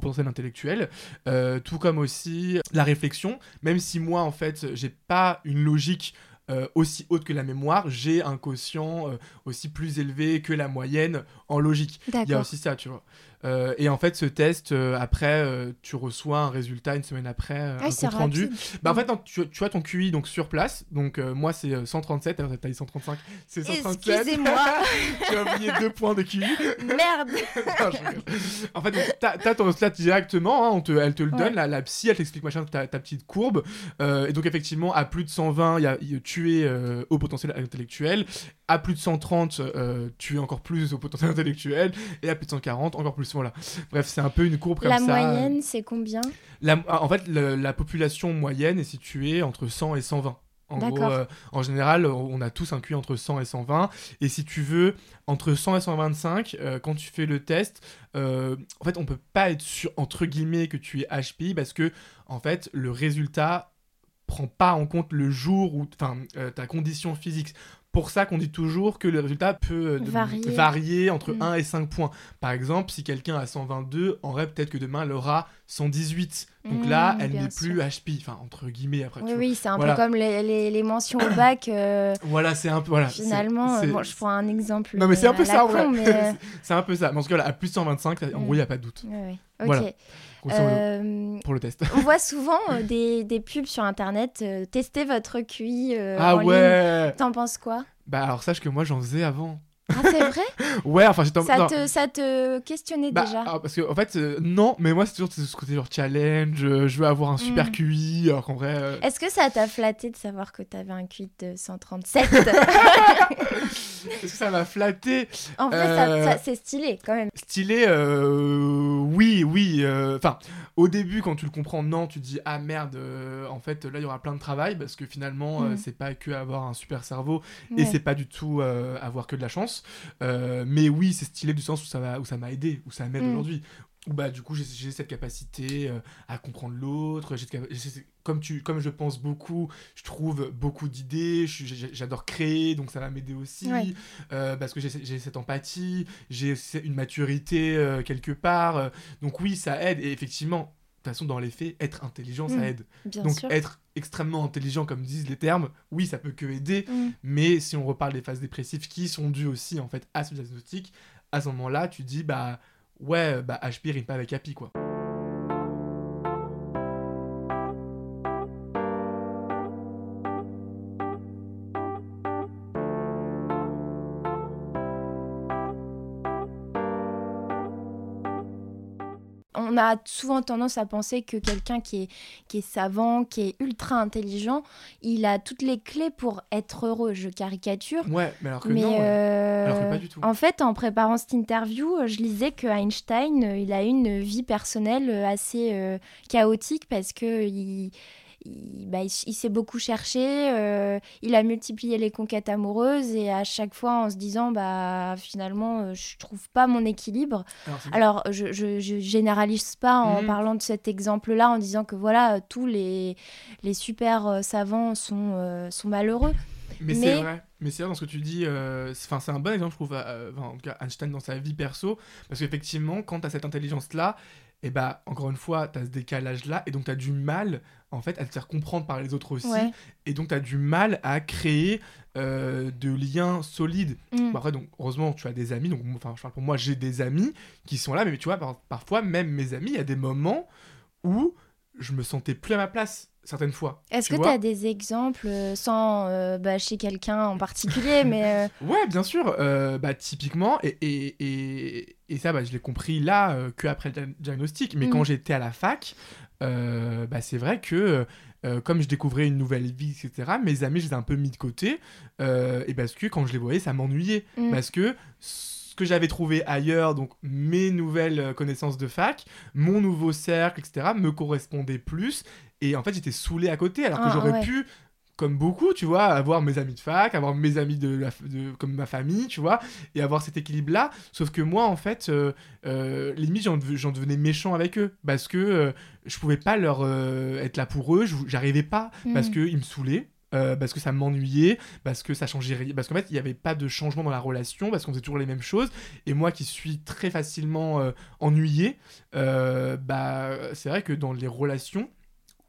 Potentiel intellectuel, euh, tout comme aussi la réflexion, même si moi en fait j'ai pas une logique euh, aussi haute que la mémoire, j'ai un quotient euh, aussi plus élevé que la moyenne en logique. Il y a aussi ça, tu vois. Euh, et en fait, ce test, euh, après, euh, tu reçois un résultat une semaine après, Ah, un compte rendu. Bah, en fait, non, tu, tu as ton QI donc sur place. Donc, moi, c'est euh, 137. Alors, t'as dit 135. C'est 137. Excusez-moi. tu as oublié deux points de QI. Merde. Non, je rigole. en fait, donc, t'as t'as ton slat directement, hein, on te, elle te le Ouais. donne, la, la psy, elle t'explique machin, ta, ta petite courbe. Et donc, effectivement, à plus de 120, il y a, y a- tu es euh, au potentiel intellectuel. À plus de 130, euh, tu es encore plus au potentiel intellectuel. Et à plus de 140, encore plus. Voilà. Bref, c'est un peu une courbe comme La ça. moyenne, c'est combien? La- en fait, le- la population moyenne est située entre 100 et 120. En gros, euh, en général, on a tous un QI entre 100 et 120. Et si tu veux, entre 100 et 125, euh, quand tu fais le test, euh, en fait, on peut pas être sûr, entre guillemets, que tu es HPI parce que, en fait, le résultat prend pas en compte le jour ou enfin ta condition physique. Pour ça qu'on dit toujours que le résultat peut euh, de- Varier. varier entre Mm. 1 et 5 points. Par exemple, si quelqu'un a 122, en vrai, peut-être que demain, elle aura 118. Donc là, Mm, elle n'est plus HPI. Enfin, entre guillemets, après. Oui, oui, c'est un Voilà. peu comme les, les- les mentions au bac. euh, Voilà, c'est un peu. Voilà, finalement, euh, bon, je prends un exemple. Non, mais c'est un peu ça, en con, vrai. mais, c'est un peu ça. Mais en tout cas, là, à plus de 125, en gros, il n'y a pas de doute. ouais, ouais. Ok. Voilà. Euh, Pour le test. on voit souvent euh, des, des pubs sur internet. euh, testez votre QI. euh, ah en ouais T'en penses quoi? Bah, alors, sache que moi, j'en faisais avant. Ah, c'est vrai? Ouais, enfin, j'étais en- ça non. te, ça te questionnait Bah, déjà? parce que en fait euh, non mais moi c'est toujours ce côté genre challenge euh, je veux avoir un super Mm. QI alors qu'en vrai euh, Est-ce que ça t'a flatté de savoir que t'avais un QI de 137 est-ce que ça m'a flatté? En vrai, ça- ça- c'est stylé quand même. Stylé, euh, oui, oui. Enfin, au début, quand tu le comprends, non, tu te dis ah merde. euh, en fait, là, il y aura plein de travail parce que finalement, euh, Mm. c'est pas que avoir un super cerveau et c'est pas du tout euh, avoir que de la chance. Mais oui, c'est stylé du sens où ça m'a, où ça m'a aidé, où ça m'aide Mm. aujourd'hui. Où bah du coup, j'ai, cette capacité euh, à comprendre l'autre. comme tu, comme je pense beaucoup, je trouve beaucoup d'idées. J'adore créer, donc ça va m'aider aussi Ouais. euh, parce que j'ai cette empathie, j'ai une maturité euh, quelque part. euh, donc oui, ça aide. Et effectivement, de toute façon, dans les faits, être intelligent, ça aide. Bien donc sûr. être extrêmement intelligent, comme disent les termes, oui, ça peut que aider. Mm. Mais si on reparle des phases dépressives qui sont dues aussi en fait à ce diagnostic, à ce moment-là, tu dis bah ouais, bah HP rime pas avec happy quoi. A souvent tendance à penser que quelqu'un qui est, qui est savant, qui est ultra intelligent, il a toutes les clés pour être heureux. Je caricature. Ouais, mais alors que Mais non. ouais. euh, Alors que pas du tout. en fait, en préparant cette interview, euh, je lisais que Einstein, euh, il a une vie personnelle assez euh, chaotique parce que il, il, bah, il s'est beaucoup cherché, euh, il a multiplié les conquêtes amoureuses et à chaque fois en se disant bah finalement euh, je trouve pas mon équilibre. Alors, je, je, je généralise pas en Mhm. parlant de cet exemple-là en disant que voilà tous les les super euh, savants sont euh, sont malheureux. Mais, Mais- c'est vrai. Mais c'est vrai dans ce que tu dis. euh, c'est- Enfin, c'est un bon exemple, je trouve. euh, en tout cas, Einstein dans sa vie perso, parce qu'effectivement, quand t'as cette intelligence-là, et bah encore une fois, t'as ce décalage-là, et donc t'as du mal, en fait, à te faire comprendre par les autres aussi, Ouais. et donc t'as du mal à créer euh, de liens solides. Mm. Bon, après, donc heureusement, tu as des amis. Donc, enfin, je parle pour moi, j'ai des amis qui sont là, mais tu vois, par- parfois, même mes amis, il y a des moments où je me sentais plus à ma place certaines fois. Est-ce que tu as des exemples euh, sans euh, bâcher quelqu'un en particulier, mais euh, Ouais, bien sûr. euh, bah, typiquement, et, et, et, et ça, bah, je l'ai compris là, que après le dia- diagnostic. Mais Mm. quand j'étais à la fac, bah, c'est vrai que comme je découvrais une nouvelle vie, etc., mes amis, je les ai un peu mis de côté. et parce que quand je les voyais, ça m'ennuyait. Mm. Parce que ce que j'avais trouvé ailleurs, donc mes nouvelles connaissances de fac, mon nouveau cercle, etc., me correspondait plus. Et en fait, j'étais saoulé à côté, alors que Ah, j'aurais ouais. pu comme beaucoup, tu vois, avoir mes amis de fac, avoir mes amis de, la, de comme ma famille, tu vois, et avoir cet équilibre-là. Sauf que moi, en fait, euh, euh, limite, j'en dev- j'en devenais méchant avec eux, parce que euh, je pouvais pas leur euh, être là pour eux, j'arrivais pas, parce Mm. qu'ils me saoulaient. euh, parce que ça m'ennuyait, parce que ça changeait rien, parce qu'en fait il n'y avait pas de changement dans la relation, parce qu'on faisait toujours les mêmes choses, et moi qui suis très facilement euh, ennuyé, euh, bah c'est vrai que dans les relations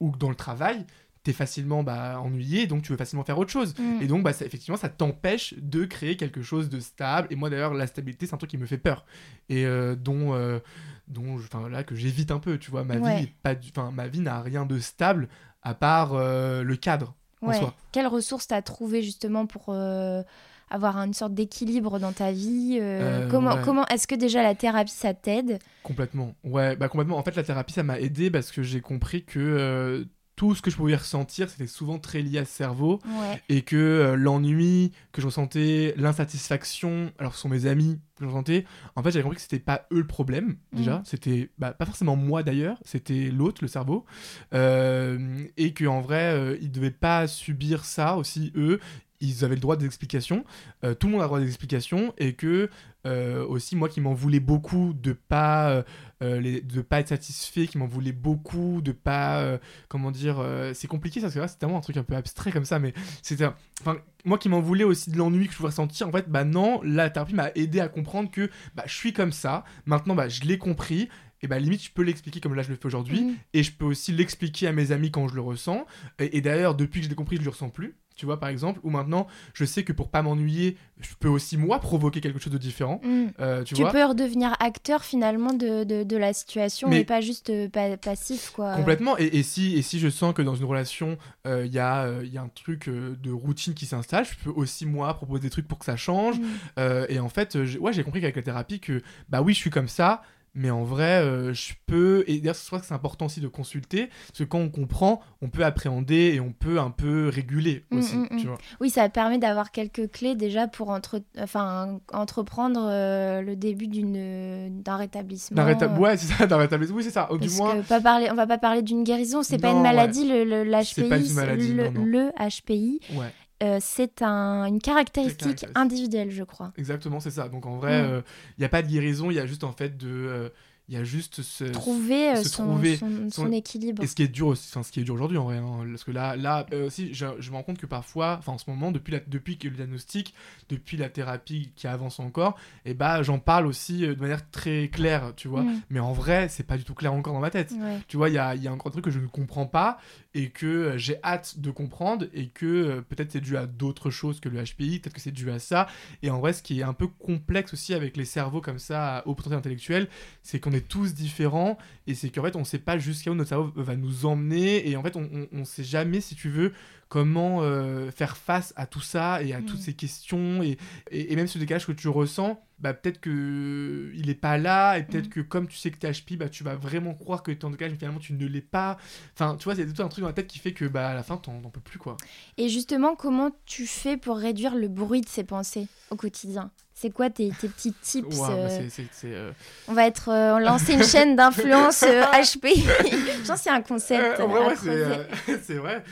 ou dans le travail, t'es facilement bah, ennuyé, donc tu veux facilement faire autre chose. Mm. Et donc, bah, ça- effectivement, ça t'empêche de créer quelque chose de stable. Et moi, d'ailleurs, la stabilité, c'est un truc qui me fait peur. Et euh, dont, euh, dont je- enfin, là, que j'évite un peu, tu vois. Ma Ouais. vie, est pas du- enfin, ma vie n'a rien de stable à part euh, le cadre en soi. Quelles ressources t'as trouvé justement pour euh, avoir une sorte d'équilibre dans ta vie euh, Euh, Comment, ouais. comment est-ce que déjà la thérapie ça t'aide? Complètement. Ouais, bah complètement. En fait, la thérapie, ça m'a aidé parce que j'ai compris que euh, tout ce que je pouvais ressentir, c'était souvent très lié à ce cerveau. Ouais. Et que euh, l'ennui que je ressentais, l'insatisfaction, alors ce sont mes amis que je ressentais, en fait, j'avais compris que c'était pas eux le problème, déjà. Mhm. C'était bah, pas forcément moi d'ailleurs, c'était l'autre, le cerveau. Et qu'en vrai, euh, ils devaient pas subir ça aussi, eux. Ils avaient le droit des explications. Euh, tout le monde a le droit des explications. Et que euh, aussi, moi qui m'en voulais beaucoup de pas, euh, les- de pas être satisfait, qui m'en voulais beaucoup de pas. comment dire. c'est compliqué parce que là, c'est tellement un truc un peu abstrait comme ça. Mais c'était. Enfin, moi qui m'en voulais aussi de l'ennui que je pouvais ressentir, en fait, bah non, la thérapie m'a aidé à comprendre que bah, je suis comme ça. Maintenant, bah, je l'ai compris. Et bah limite, je peux l'expliquer comme là je le fais aujourd'hui. Mhm. Et je peux aussi l'expliquer à mes amis quand je le ressens. Et, et d'ailleurs, depuis que je l'ai compris, je le ressens plus. Tu vois, par exemple, ou maintenant, je sais que pour pas m'ennuyer, je peux aussi moi provoquer quelque chose de différent. Mm. Euh, tu, Tu, vois? peux redevenir acteur finalement de, de, de la situation Mais- et pas juste euh, pa- passif quoi. Complètement. Et, et si, et si je sens que dans une relation, euh, il y, a, euh, y a un truc de routine qui s'installe, je peux aussi, moi, proposer des trucs pour que ça change. Mm. Et en fait, j'ai- ouais, j'ai compris qu'avec la thérapie, que bah oui, je suis comme ça. Mais en vrai, euh, je peux. Et d'ailleurs, je crois que c'est important aussi de consulter. Parce que quand on comprend, on peut appréhender et on peut un peu réguler Mm, aussi. mm, mm. Tu vois. Oui, ça permet d'avoir quelques clés déjà pour entre... enfin, entreprendre euh, le début d'une d'un rétablissement. D'un réta- euh, Ouais, c'est ça, d'un rétablissement. Oui, c'est ça. Du Parce moins. que pas parler, on va pas parler d'une guérison, c'est pas une ouais. maladie, le, le- l'HPI, C'est pas une maladie, le, non, non. le HPI, Ouais. Euh, c'est un, une caractéristique caractéristique. individuelle, je crois. Exactement, c'est ça. Donc en vrai, Mm. il n'y a pas de guérison, il y a juste en fait de. Il y a juste ce. Trouver, euh, son, trouver son- son- son équilibre. Et ce qui est dur aussi, enfin ce qui est dur aujourd'hui en vrai, hein, parce que là, là euh, aussi, je, je me rends compte que parfois, enfin en ce moment, depuis, la, depuis que le diagnostic, depuis la thérapie qui avance encore, et bah j'en parle aussi euh, de manière très claire, tu vois. Mm. Mais en vrai, c'est pas du tout clair encore dans ma tête. Ouais. Tu vois, il y a, il y a encore un truc que je ne comprends pas et que j'ai hâte de comprendre et que euh, peut-être c'est dû à d'autres choses que le HPI, peut-être que c'est dû à ça. Et en vrai, ce qui est un peu complexe aussi avec les cerveaux comme ça, haut potentiel intellectuel, c'est qu'on est tous différents et c'est qu'en fait, on sait pas jusqu'à où notre cerveau va nous emmener et en fait, on, on, on sait jamais, si tu veux, comment euh, faire face à tout ça et à Mm. toutes ces questions et, et, et même ce décalage que tu ressens, bah peut-être que il est pas là et peut-être Mm. que comme tu sais que t'es HPI, bah tu vas vraiment croire que t'es en décalage mais finalement tu ne l'es pas. Enfin, tu vois, c'est tout un truc dans la tête qui fait que bah à la fin t'en peux plus quoi. Et justement, comment tu fais pour réduire le bruit de ces pensées au quotidien? C'est quoi tes, tes petits tips bah, euh, euh, On va être euh, on lancer une chaîne d'influence HPI. Je pense c'est un concept en vrai, à ouais, c'est vrai.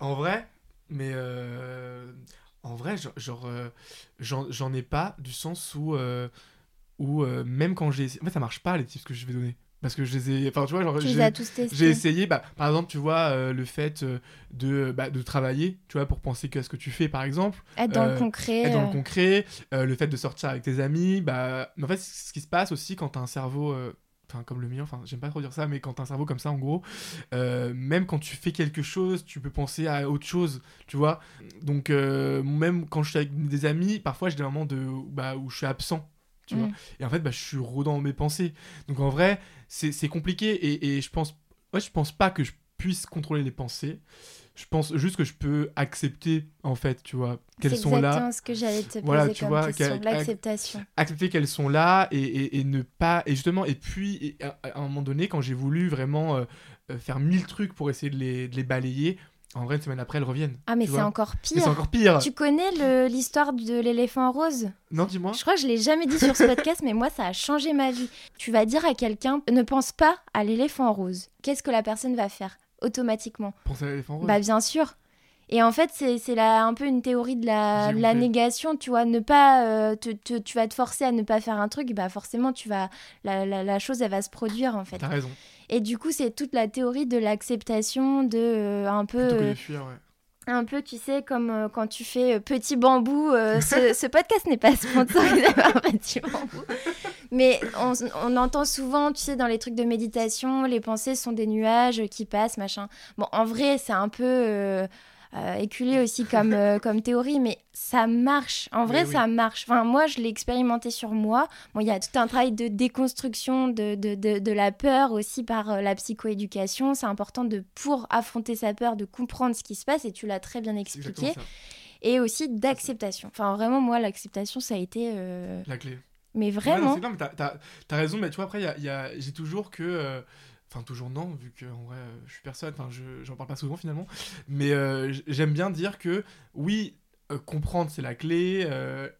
En vrai, mais en vrai, genre, j'en ai pas du sens où, où même quand j'ai essayé... En fait, ça marche pas les tips que je vais donner. Parce que je les ai... Enfin, tu vois, genre, Tu j'ai- as tous. J'ai essayé, bah, par exemple, tu vois, euh, le fait euh, de, bah, de travailler, tu vois, pour penser qu'à ce que tu fais, par exemple. Être dans le Euh, concret. Être dans le concret, euh, le fait de sortir avec tes amis, bah, mais en fait, ce qui se passe aussi quand t'as un cerveau, enfin, comme le mien, enfin, j'aime pas trop dire ça, mais quand t'as un cerveau comme ça, en gros, euh, même quand tu fais quelque chose, tu peux penser à autre chose, tu vois. Donc, euh, même quand je suis avec des amis, parfois j'ai des moments de, bah, où je suis absent. Tu vois Mm. et en fait, bah, je suis rodant dans mes pensées. Donc en vrai, c'est c'est compliqué et, et je pense, ouais, je pense pas que je puisse contrôler les pensées. Je pense juste que je peux accepter, en fait, tu vois, qu'elles C'est sont là. exactement ce que j'allais te poser Voilà, tu comme vois, question. L'acceptation. accepter qu'elles sont là et, et- et ne pas et justement et puis à un moment donné quand j'ai voulu vraiment euh, euh, faire mille trucs pour essayer de les, de les balayer en vrai une semaine après elles reviennent Ah, mais c'est encore pire. c'est encore pire Tu connais l'histoire de l'éléphant rose? Non dis-moi Je crois que je l'ai jamais dit sur ce podcast, mais moi, ça a changé ma vie. Tu vas dire à quelqu'un, ne pense pas à l'éléphant rose. Qu'est-ce que la personne va faire automatiquement? Pensez à l'éléphant rose Bah, bien sûr. Et en fait, c'est un peu une théorie de la, de la négation, tu vois, ne pas, euh, te- te- tu vas te forcer à ne pas faire un truc, bah forcément, tu vas, la, la- la chose, elle va se produire, en fait. t'as raison Et du coup, c'est toute la théorie de l'acceptation, de euh, un peu... plutôt que de euh, fuir ouais un peu, tu sais, comme euh, quand tu fais Petit Bambou. ce, ce podcast n'est pas sponsorisé par Petit Bambou. Mais on, entend souvent, tu sais, dans les trucs de méditation, les pensées sont des nuages qui passent, machin. Bon, en vrai, c'est un peu euh, euh, éculé aussi comme, euh, comme théorie, mais ça marche. En vrai, ça marche. Enfin, moi, je l'ai expérimenté sur moi. Bon, il y a tout un travail de déconstruction de, de, de, la peur aussi par la psychoéducation. C'est important de, pour affronter sa peur, de comprendre ce qui se passe, et tu l'as très bien expliqué. Et aussi d'acceptation. Enfin, vraiment, moi, l'acceptation, ça a été... La clé. Mais vraiment. non, mais t'as as, raison, mais tu vois, après, y a, y a, j'ai toujours que. Euh, enfin, toujours non, vu que en vrai, je suis personne, enfin, j'en parle pas souvent finalement. Mais euh, j'aime bien dire que oui, euh, comprendre c'est la clé,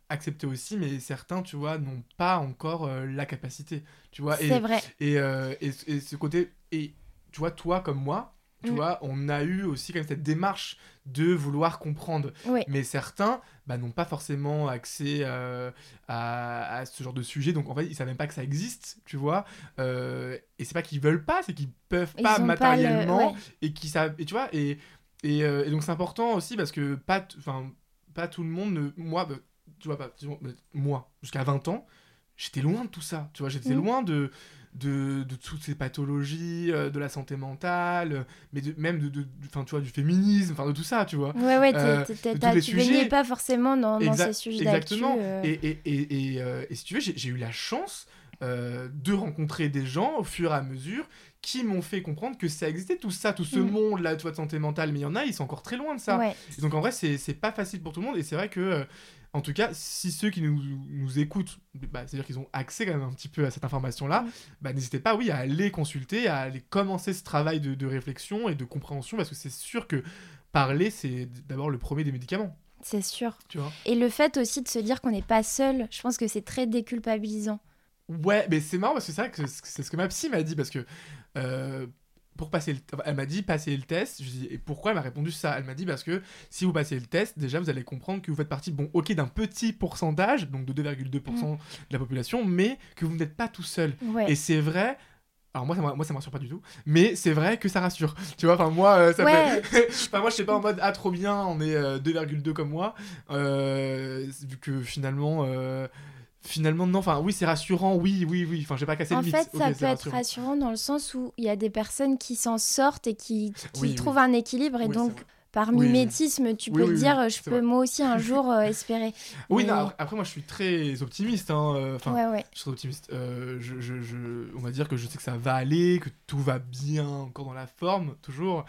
accepter aussi, mais certains, tu vois, n'ont pas encore la capacité. Tu vois, c'est vrai. Et, et, et, ce côté. Et tu vois, toi comme moi, tu mm. vois, on a eu aussi quand même cette démarche de vouloir comprendre. Mais certains bah, n'ont pas forcément accès euh, à, ce genre de sujet, donc en fait, ils savent même pas que ça existe, tu vois. Euh, et c'est pas qu'ils veulent pas, c'est qu'ils peuvent pas matériellement et qui savent. Et tu vois, et, et, euh, donc c'est important aussi parce que pas, enfin, pas tout le monde. Ne, moi, bah, tu vois, pas, moi, jusqu'à 20 ans, j'étais loin de tout ça, tu vois, j'étais mm. loin de de, de, toutes ces pathologies, euh, de la santé mentale, mais de, même de, de, tu vois, du féminisme, enfin de tout ça, tu vois. Ouais, ouais, euh, tu baignais pas forcément dans, dans ces sujets Exactement. Euh. Et, et, et, et, si tu veux, j'ai eu la chance de rencontrer des gens au fur et à mesure qui m'ont fait comprendre que ça existait tout ça, tout ce mm. monde là, tu vois, de santé mentale, mais il y en a, ils sont encore très loin de ça. donc en vrai, c'est pas facile pour tout le monde, et c'est vrai que en tout cas, si ceux qui nous, nous écoutent, bah, c'est-à-dire qu'ils ont accès quand même un petit peu à cette information-là, mm. bah, n'hésitez pas, oui, à aller consulter, à aller commencer ce travail de, de réflexion et de compréhension, parce que c'est sûr que parler, c'est d'abord le premier des médicaments. C'est sûr. Tu vois et le fait aussi de se dire qu'on n'est pas seul, je pense que c'est très déculpabilisant. Ouais, mais c'est marrant parce que c'est vrai que c'est ce que ma psy m'a dit, parce que euh, pour passer le elle m'a dit passer le test. Je dis et pourquoi elle m'a répondu ça? Elle m'a dit parce que si vous passez le test déjà vous allez comprendre que vous faites partie bon ok d'un petit pourcentage donc de 2,2% mm. de la population mais que vous n'êtes pas tout seul. Et c'est vrai alors moi ça moi ça me rassure pas du tout mais c'est vrai que ça rassure. Tu vois enfin moi euh, ça fait enfin moi je sais pas en mode ah trop bien on est 2,2 euh, comme moi euh, vu que finalement Finalement, non. Enfin, oui, c'est rassurant. Oui, oui, oui. Enfin, j'ai pas cassé en le mythe. En fait, ça peut être rassurant. dans le sens où il y a des personnes qui s'en sortent et qui, qui trouvent un équilibre. Et donc, par mimétisme, tu peux dire, je peux moi aussi un jour euh, espérer. Oui, non, après, moi, je suis très optimiste. Hein. Euh, enfin, je suis très optimiste. Euh, je, je, je, on va dire que je sais que ça va aller, que tout va bien encore dans la forme, toujours.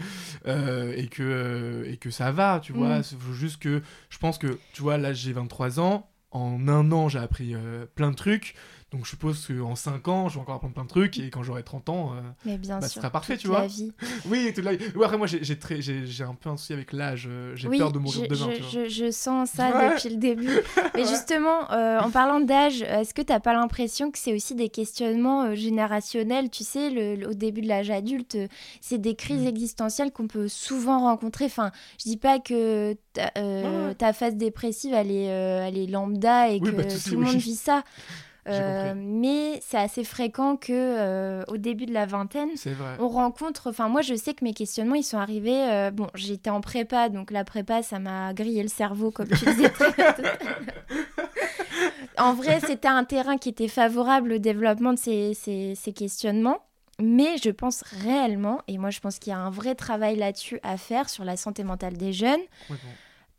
et, que, et que ça va, tu vois. Mm. Juste que je pense que, tu vois, là, j'ai 23 ans en un an, j'ai appris euh, plein de trucs. Donc je suppose qu'en 5 ans, je vais encore apprendre plein de trucs et quand j'aurai 30 ans, euh, Mais bien bah, sûr, ce sera parfait, tu vois. La vie. oui, toute la vie. après, moi, j'ai, très, j'ai, un peu un souci avec l'âge. Euh, j'ai peur de mourir demain. Je, je, sens ça depuis le début. Mais justement, en parlant d'âge, est-ce que tu n'as pas l'impression que c'est aussi des questionnements générationnels Tu sais, le, au début de l'âge adulte, c'est des crises mm. existentielles qu'on peut souvent rencontrer. Enfin, je dis pas que ta phase dépressive, elle est, elle est lambda et que bah, tout le monde vit ça. Euh, mais c'est assez fréquent que euh, au début de la vingtaine, on rencontre. Enfin, moi, je sais que mes questionnements, ils sont arrivés. Euh, bon, j'étais en prépa, donc la prépa, ça m'a grillé le cerveau, comme tu disais. en vrai, c'était un terrain qui était favorable au développement de ces, ces, ces questionnements. Mais je pense réellement, et moi je pense qu'il y a un vrai travail là-dessus à faire sur la santé mentale des jeunes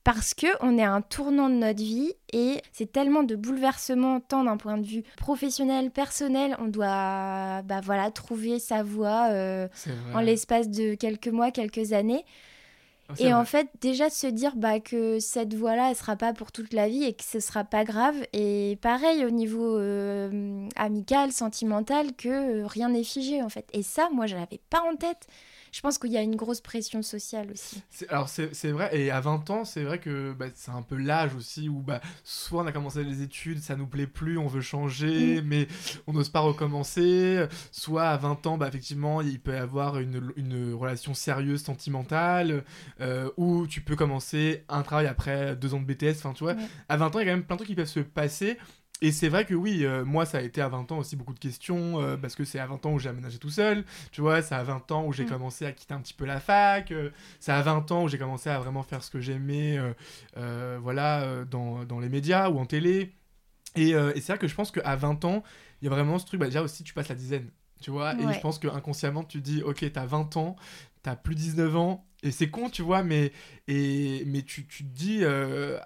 parce que on est à un tournant de notre vie et c'est tellement de bouleversements tant d'un point de vue professionnel, personnel, on doit bah voilà trouver sa voie euh, en l'espace de quelques mois, quelques années. Ah, et en fait, déjà se dire bah, que cette voie-là, elle sera pas pour toute la vie et que ce sera pas grave. Et pareil au niveau euh, amical, sentimental, que rien n'est figé en fait. Et ça, moi, je l'avais pas en tête je pense qu'il y a une grosse pression sociale aussi. Alors c'est vrai, et à 20 ans, c'est vrai que bah, c'est un peu l'âge aussi où bah, soit on a commencé les études, ça nous plaît plus, on veut changer, mm. mais on n'ose pas recommencer. Soit à 20 ans, bah, effectivement, il peut y avoir une, une relation sérieuse, sentimentale, euh, où tu peux commencer un travail après deux ans de BTS. Enfin, tu vois, à 20 ans, il y a quand même plein de trucs qui peuvent se passer. Et c'est vrai que oui, euh, moi ça a été à 20 ans aussi beaucoup de questions, euh, parce que c'est à 20 ans où j'ai aménagé tout seul, tu vois, c'est à 20 ans où j'ai mm. commencé à quitter un petit peu la fac, euh, c'est à 20 ans où j'ai commencé à vraiment faire ce que j'aimais, voilà, dans, dans, les médias ou en télé. Et, et c'est vrai que je pense qu'à 20 ans, il y a vraiment ce truc, bah, déjà aussi, tu passes la dizaine. Tu vois, et je pense que inconsciemment tu dis, ok, t'as 20 ans, t'as plus 19 ans, et c'est con, tu vois, mais, et, mais tu, tu te dis euh,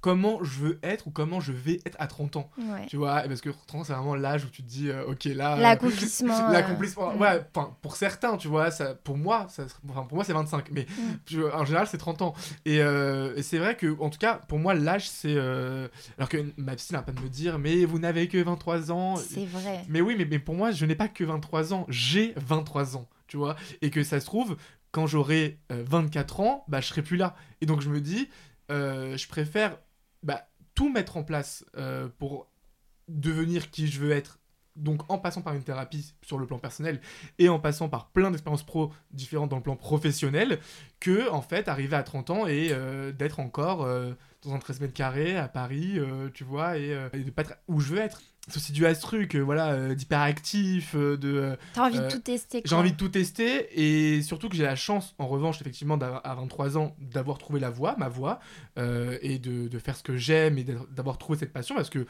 comment je veux être ou comment je vais être à 30 ans. Ouais. Tu vois, parce que 30 ans, c'est vraiment l'âge où tu te dis, euh, ok, là. euh, L'accomplissement, euh, L'accomplissement, mm. ouais, enfin, pour certains, tu vois, ça, pour moi, ça, enfin, pour moi, c'est 25, mais Mm. vois, en général, c'est 30 ans. Et, euh, et c'est vrai que, en tout cas, pour moi, l'âge, c'est. euh, Alors que ma psy n'a pas de me dire, mais vous n'avez que 23 ans. C'est vrai. Mais oui, mais, mais pour moi, je n'ai pas que 23 ans, j'ai 23 ans, tu vois. Et que ça se trouve, quand j'aurai euh, 24 ans, bah, je serai plus là. Et donc, je me dis, euh, je préfère bah, tout mettre en place euh, pour devenir qui je veux être. Donc, en passant par une thérapie sur le plan personnel et en passant par plein d'expériences pro différentes dans le plan professionnel, que, en fait, arriver à 30 ans et euh, d'être encore euh, dans un 13 mètres carrés à Paris, tu vois, et, et de pas être où je veux être. C'est aussi dû à ce truc, euh, voilà, euh, d'hyperactif, euh, de... T'as envie de tout tester, J'ai envie de tout tester, et surtout que j'ai la chance, en revanche, effectivement, à 23 ans, d'avoir trouvé la voie, ma voie, et de, de faire ce que j'aime, et d'avoir trouvé cette passion, parce que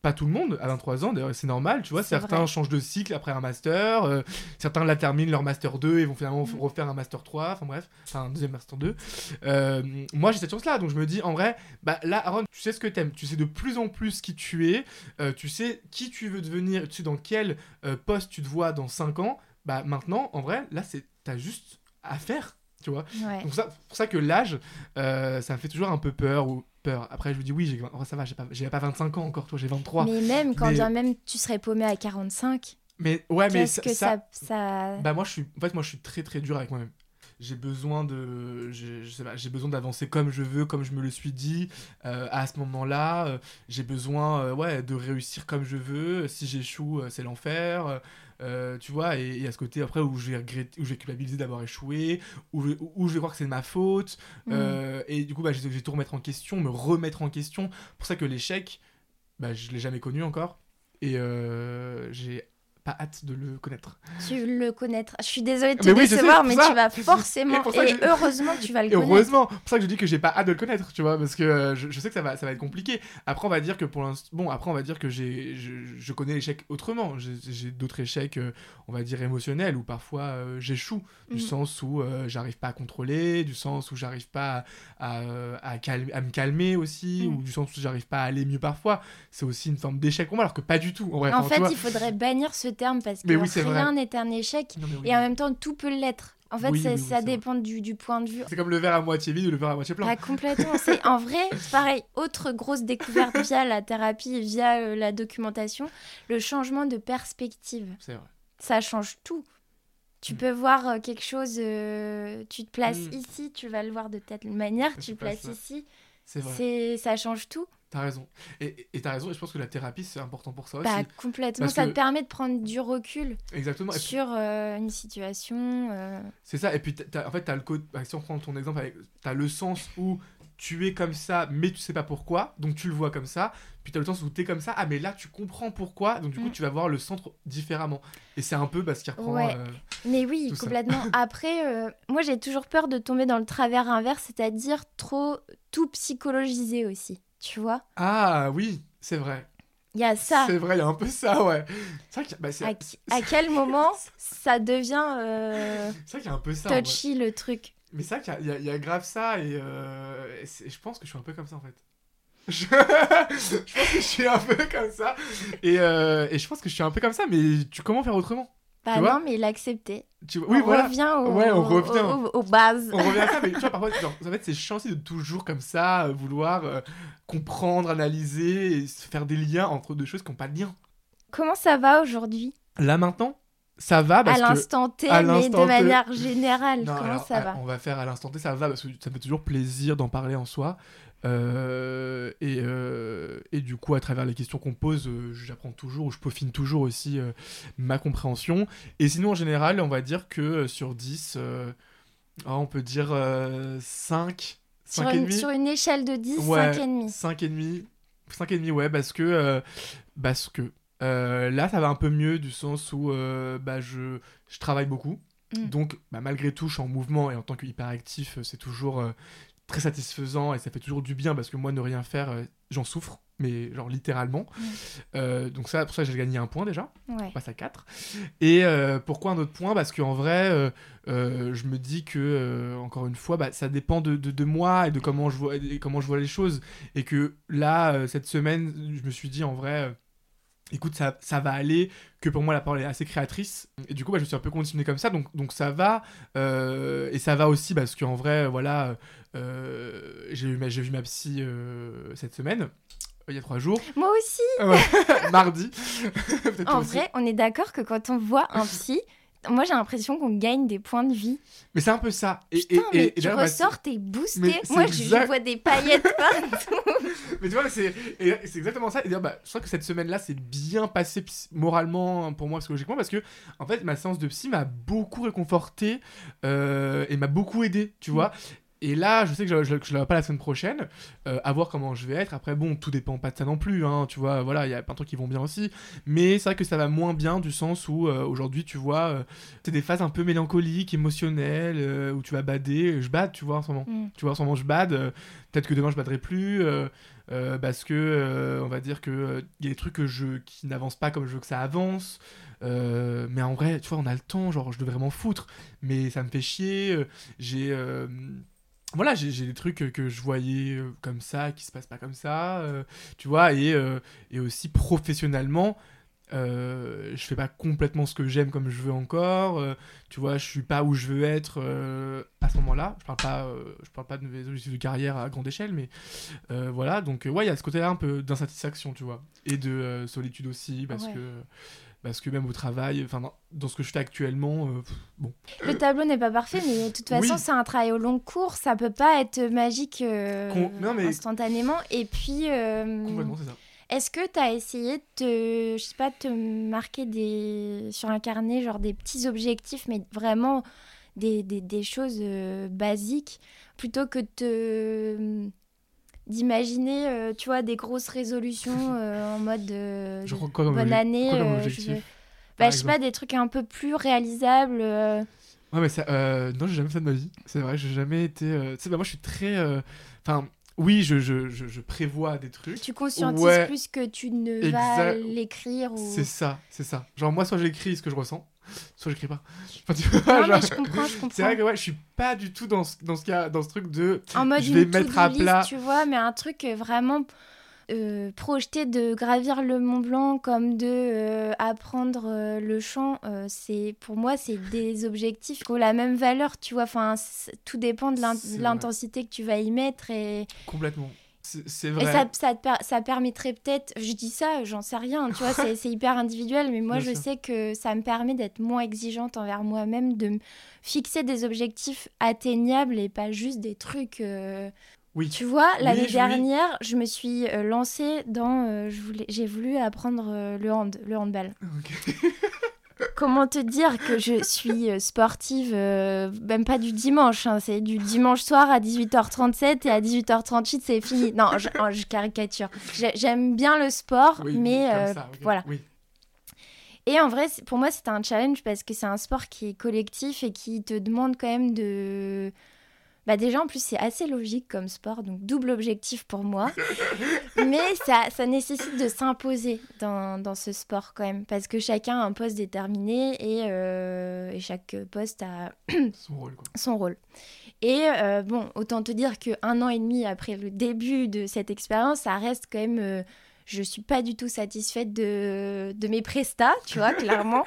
pas tout le monde à 23 ans, d'ailleurs c'est normal, tu vois, certains vrai. changent de cycle après un master, euh, certains la terminent leur master 2 et vont finalement Mm. refaire un master 3, enfin bref, enfin un deuxième master 2. Euh, moi j'ai cette chance-là, donc je me dis en vrai, bah là Aaron, tu sais ce que t'aimes, tu sais de plus en plus qui tu es, euh, tu sais qui tu veux devenir, tu sais dans quel poste tu te vois dans 5 ans, bah maintenant en vrai, là c'est t'as juste à faire. Tu vois Ouais. Donc ça, pour ça que l'âge, ça me fait toujours un peu peur ou peur. Après, je me dis oui, j'ai, oh, ça va, j'ai pas, j'ai pas 25 ans encore, toi, j'ai 23. Mais même quand Mais- bien même tu serais paumé à 45, Mais ouais, mais ça, que ça- ça, bah moi je suis, en fait moi je suis très très dur avec moi-même. J'ai besoin de, j'ai, je sais pas, j'ai besoin d'avancer comme je veux, comme je me le suis dit euh, à ce moment-là. Euh, j'ai besoin, euh, ouais, de réussir comme je veux. Si j'échoue, c'est l'enfer. Euh, tu vois, et a ce côté après où je vais regretter, où je vais culpabiliser d'avoir échoué, où je, où je vais croire que c'est de ma faute. Mm. Euh, et du coup, bah, je vais je vais tout remettre en question, me remettre en question. pour ça que l'échec, bah, je l'ai jamais connu encore. Et euh, j'ai pas hâte de le connaître. Tu le connaîtras. Je suis désolée de te Mais oui, je sais, décevoir, mais ça. tu vas forcément. Et, je- heureusement, tu vas le connaître. heureusement, c'est pour ça que je dis que j'ai pas hâte de le connaître, tu vois, parce que euh, je, je sais que ça va, ça va être compliqué. Après, on va dire que pour l'instant, bon, après, on va dire que j'ai, je, je connais l'échec autrement. J'ai, d'autres échecs, euh, on va dire émotionnels, où parfois euh, j'échoue, du Mhm. sens où euh, j'arrive pas à contrôler, du sens où j'arrive pas à, à, à calmer- à me calmer aussi, Mhm. ou du sens où j'arrive pas à aller mieux parfois. C'est aussi une forme d'échec pour moi, alors que pas du tout. En, vrai. En Enfin, tu fait, vois. il faudrait bannir ce terme parce que oui, rien n'est un échec Non, mais oui. et en même temps tout peut l'être. En fait, Oui, ça, dépend du, du point de vue. C'est comme le verre à moitié vide ou le verre à moitié plein. Complètement. C'est en vrai, pareil. Autre grosse découverte via la thérapie, via euh, la documentation, le changement de perspective. C'est vrai. Ça change tout. Tu Mm. peux voir euh, quelque chose, euh, tu te places Mm. ici, tu vas le voir de telle manière, tu le place places ici. C'est vrai. C'est, ça change tout. T'as raison. Et t'as raison, et je pense que la thérapie, c'est important pour ça Bah, aussi. complètement. Parce Ça que- te permet de prendre du recul Exactement. Puis- sur euh, une situation. euh, C'est ça, et puis en fait, t'as le côté. bah, si on prend ton exemple, t'as le sens où tu es comme ça, mais tu sais pas pourquoi, donc tu le vois comme ça. Puis t'as le sens où t'es comme ça, ah, mais là tu comprends pourquoi, donc du coup Mm. tu vas voir le centre différemment. Et c'est un peu bah, ce qui reprend. Ouais. euh, Mais oui, complètement. Après, moi j'ai toujours peur de tomber dans le travers inverse, c'est-à-dire trop tout psychologiser aussi. Tu vois Ah oui, c'est vrai. Il y a ça. C'est vrai, il y a un peu ça, ouais. C'est vrai y a- bah, À, qui- à quel moment ça devient euh, vrai y a un peu ça. touchy le truc? Mais c'est vrai qu'il y a- il y, il y a grave ça, et, euh, et je pense que je suis un peu comme ça en fait. Je, je pense que je suis un peu comme ça. Et, euh, et je pense que je suis un peu comme ça, mais tu, comment faire autrement? Bah Tu vois non, mais l'accepter. tu, Oui, on voilà. revient, au, Ouais, on au- revient. au- aux bases. On revient à ça, mais tu vois, parfois, genre, en fait, c'est chiant aussi de toujours comme ça euh, vouloir euh, comprendre, analyser et se faire des liens entre deux choses qui n'ont pas de lien. Comment ça va aujourd'hui? Là maintenant, ça va À parce que. l'instant T, à mais de T- manière générale. Non, Comment alors, ça à- va? On va faire à l'instant T, ça va parce que ça me fait toujours plaisir d'en parler en soi. Euh, et, euh, et du coup, à travers les questions qu'on pose, euh, j'apprends toujours ou je peaufine toujours aussi ma compréhension. Et sinon, en général, on va dire que sur 10, euh, ah, on peut dire euh, 5, sur 5 et une, demi. sur une échelle de 10, Ouais, 5,5. 5 et demi. 5 et demi, ouais, parce que. parce que. là, ça va un peu mieux du sens où bah, je, je travaille beaucoup. Mm. Donc, bah, malgré tout, je suis en mouvement et en tant qu'hyperactif, c'est toujours euh, très satisfaisant et ça fait toujours du bien parce que moi, ne rien faire, euh, j'en souffre, mais genre littéralement. Euh, donc ça, pour ça, j'ai gagné un point déjà. Ouais. On passe à 4. Et euh, pourquoi un autre point? Parce qu'en vrai, je me dis que, encore une fois, bah, ça dépend de, de- de moi et de comment je, vois, et comment je vois les choses. Et que là, cette semaine, je me suis dit en vrai, écoute, ça, ça va aller, que pour moi, la parole est assez créatrice. Et du coup, bah, je me suis un peu continué comme ça, donc, donc ça va. Euh, et ça va aussi parce qu'en vrai, voilà, euh, j'ai eu ma- j'ai vu ma psy euh, cette semaine, il y a trois jours. Moi aussi. Ouais, mardi. En aussi. vrai, on est d'accord que quand on voit un psy, moi j'ai l'impression qu'on gagne des points de vie. Mais c'est un peu ça. Et, Putain, et- mais et- et tu bah, ressors, t'es boosté. Moi, je, vois des paillettes partout. Mais tu vois, c'est exactement ça. Et d'ailleurs, bah, je crois que cette semaine-là, c'est bien passé moralement pour moi, psychologiquement, parce que en fait, ma séance de psy m'a beaucoup réconforté euh, et m'a beaucoup aidé, tu vois. Et là, je sais que je, je l'aurai pas la semaine prochaine, euh, à voir comment je vais être. Après, bon, tout dépend pas de ça non plus, hein, tu vois. Voilà, il y a plein de trucs qui vont bien aussi. Mais c'est vrai que ça va moins bien du sens où euh, aujourd'hui, tu vois, euh, c'est des phases un peu mélancoliques, émotionnelles, euh, où tu vas bader. Je bade, tu vois, en ce moment. Mm. Tu vois, en ce moment, je bade. euh, Peut-être que demain, je baderai plus. euh, euh, parce que euh, on va dire que euh, il y a des trucs que je qui n'avancent pas comme je veux que ça avance Euh, mais en vrai tu vois on a le temps genre je devrais m'en foutre mais ça me fait chier euh, j'ai euh, voilà j'ai des trucs que, que je voyais euh, comme ça qui se passent pas comme ça euh, tu vois et, euh, et aussi professionnellement euh, je fais pas complètement ce que j'aime comme je veux encore euh, tu vois je suis pas où je veux être euh, à ce moment là je parle pas euh, je parle pas de mes objectifs de carrière à grande échelle mais euh, voilà donc euh, ouais il y a ce côté là un peu d'insatisfaction tu vois et de euh, solitude aussi parce Ouais. que parce que même au travail enfin dans, dans ce que je fais actuellement euh, bon Le tableau n'est pas parfait, mais de toute façon, Oui. c'est un travail au long cours. Ça peut pas être magique euh, Com- non, mais- instantanément. Et puis, euh, complètement c'est ça est-ce que tu as essayé de te, je sais pas, te marquer des, sur un carnet, genre des petits objectifs, mais vraiment des, des, des choses basiques, plutôt que de te d'imaginer, euh, tu vois, des grosses résolutions euh, en mode euh, Je crois quoi comme bonne année. quoi comme euh, je veux- bah, je sais pas, des trucs un peu plus réalisables. Ouais, mais ça, non, j'ai jamais fait de ma vie. C'est vrai, j'ai jamais été. Tu sais, bah, moi, je suis très. Enfin, oui, je, je, je, je prévois des trucs. tu conscientises Ouais. plus que tu ne vas l'écrire ou... C'est ça, c'est ça. Genre, moi, soit j'écris ce que je ressens, soit j'écis pas. Enfin, tu vois, Non, mais je comprends, je comprends. C'est vrai que ouais, je suis pas du tout dans ce, dans ce, cas, dans ce truc de. En mode je vais une mettre à list, plat. tu vois, mais un truc euh, vraiment euh, projeté de gravir le Mont Blanc comme de euh, apprendre euh, le chant. c'est pour moi, c'est des objectifs qui ont la même valeur, tu vois. Enfin, tout dépend de l'intensité que tu vas y mettre et, Complètement. C'est c'est et vrai. ça, ça, permettrait peut-être, je dis ça, j'en sais rien, tu vois, c'est hyper individuel, mais moi Bien je sûr. sais que ça me permet d'être moins exigeante envers moi-même, de me fixer des objectifs atteignables et pas juste des trucs. euh, Oui. Tu vois, l'année dernière, je me suis euh, lancée dans. euh, J'ai voulu apprendre euh, le, hand, le handball. Ok. Comment te dire que je suis euh, sportive, euh, même pas du dimanche, hein, c'est du dimanche soir à 18h37 et à 18h38 c'est fini. Non, je, oh, je caricature. J'ai- J'aime bien le sport, Oui, mais euh, ça, voilà. Oui. Et en vrai, pour moi, c'était un challenge parce que c'est un sport qui est collectif et qui te demande quand même de. Bah déjà, en plus, c'est assez logique comme sport, donc double objectif pour moi. Mais ça, ça nécessite de s'imposer dans, dans ce sport quand même, parce que chacun a un poste déterminé et, euh, et chaque poste a Son rôle, quoi. son rôle. Et euh, bon, autant te dire que un an et demi après le début de cette expérience, ça reste quand même. euh, je suis pas du tout satisfaite de, de mes prestats, tu vois, clairement.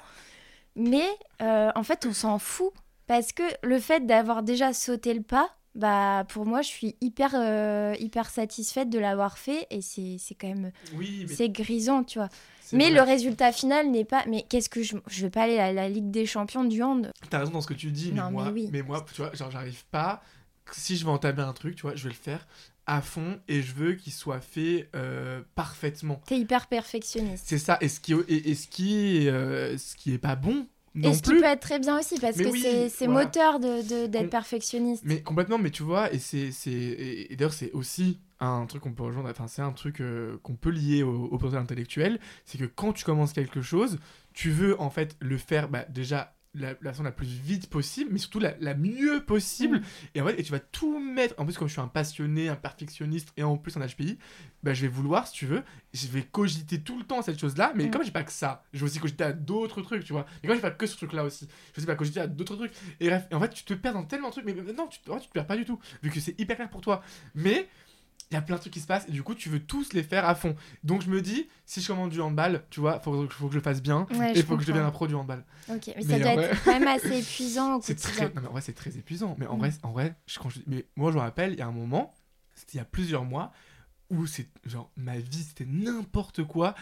Mais euh, en fait, on s'en fout. Parce que le fait d'avoir déjà sauté le pas, bah pour moi, je suis hyper, euh, hyper satisfaite de l'avoir fait. Et c'est c'est quand même. Oui, mais C'est grisant, tu vois. Mais vrai. le résultat final n'est pas. Mais qu'est-ce que je. Je vais pas aller à la Ligue des Champions du hand. T'as raison dans ce que tu dis, mais Non, mais moi, oui. moi, tu vois, genre, j'arrive pas. Si je vais entamer un truc, tu vois, je vais le faire à fond et je veux qu'il soit fait euh, parfaitement. T'es hyper perfectionniste. C'est ça. Et ce qui, et, et ce qui, euh, ce qui est pas bon non Et ce qui plus. peut être très bien aussi, parce Mais que oui, c'est voilà. moteur de- de- d'être Com- perfectionniste. Mais complètement, mais tu vois, et c'est, et, et d'ailleurs c'est aussi un truc qu'on peut rejoindre, enfin c'est un truc euh, qu'on peut lier au, au potentiel intellectuel, c'est que quand tu commences quelque chose, tu veux en fait le faire bah, déjà la, la façon la plus vite possible, mais surtout la, la mieux possible. Mm. Et en fait, et tu vas tout mettre. En plus, comme je suis un passionné, un perfectionniste et en plus un HPI, bah, je vais vouloir, si tu veux, je vais cogiter tout le temps cette chose-là. Mais Mm. comme j'ai pas que ça, je vais aussi cogiter à d'autres trucs, tu vois. Et comme j'ai pas que ce truc-là aussi, je vais aussi pas cogiter à d'autres trucs. Et bref, et en fait, tu te perds dans tellement de trucs, mais mais non, tu, en fait, tu te perds pas du tout, vu que c'est hyper clair pour toi. Mais il y a plein de trucs qui se passent et du coup tu veux tous les faire à fond. Donc je me dis, si je commande du handball, tu vois, faut, faut que je le fasse bien Ouais, et je faut que je devienne un pro du handball. Ok, mais, Mais ça doit en être vrai- quand même assez épuisant au C'est très, non mais en vrai c'est très épuisant. Mais en Mm. vrai, en vrai, je, quand je, mais moi je me rappelle, il y a un moment, c'était il y a plusieurs mois, où c'est genre ma vie c'était n'importe quoi,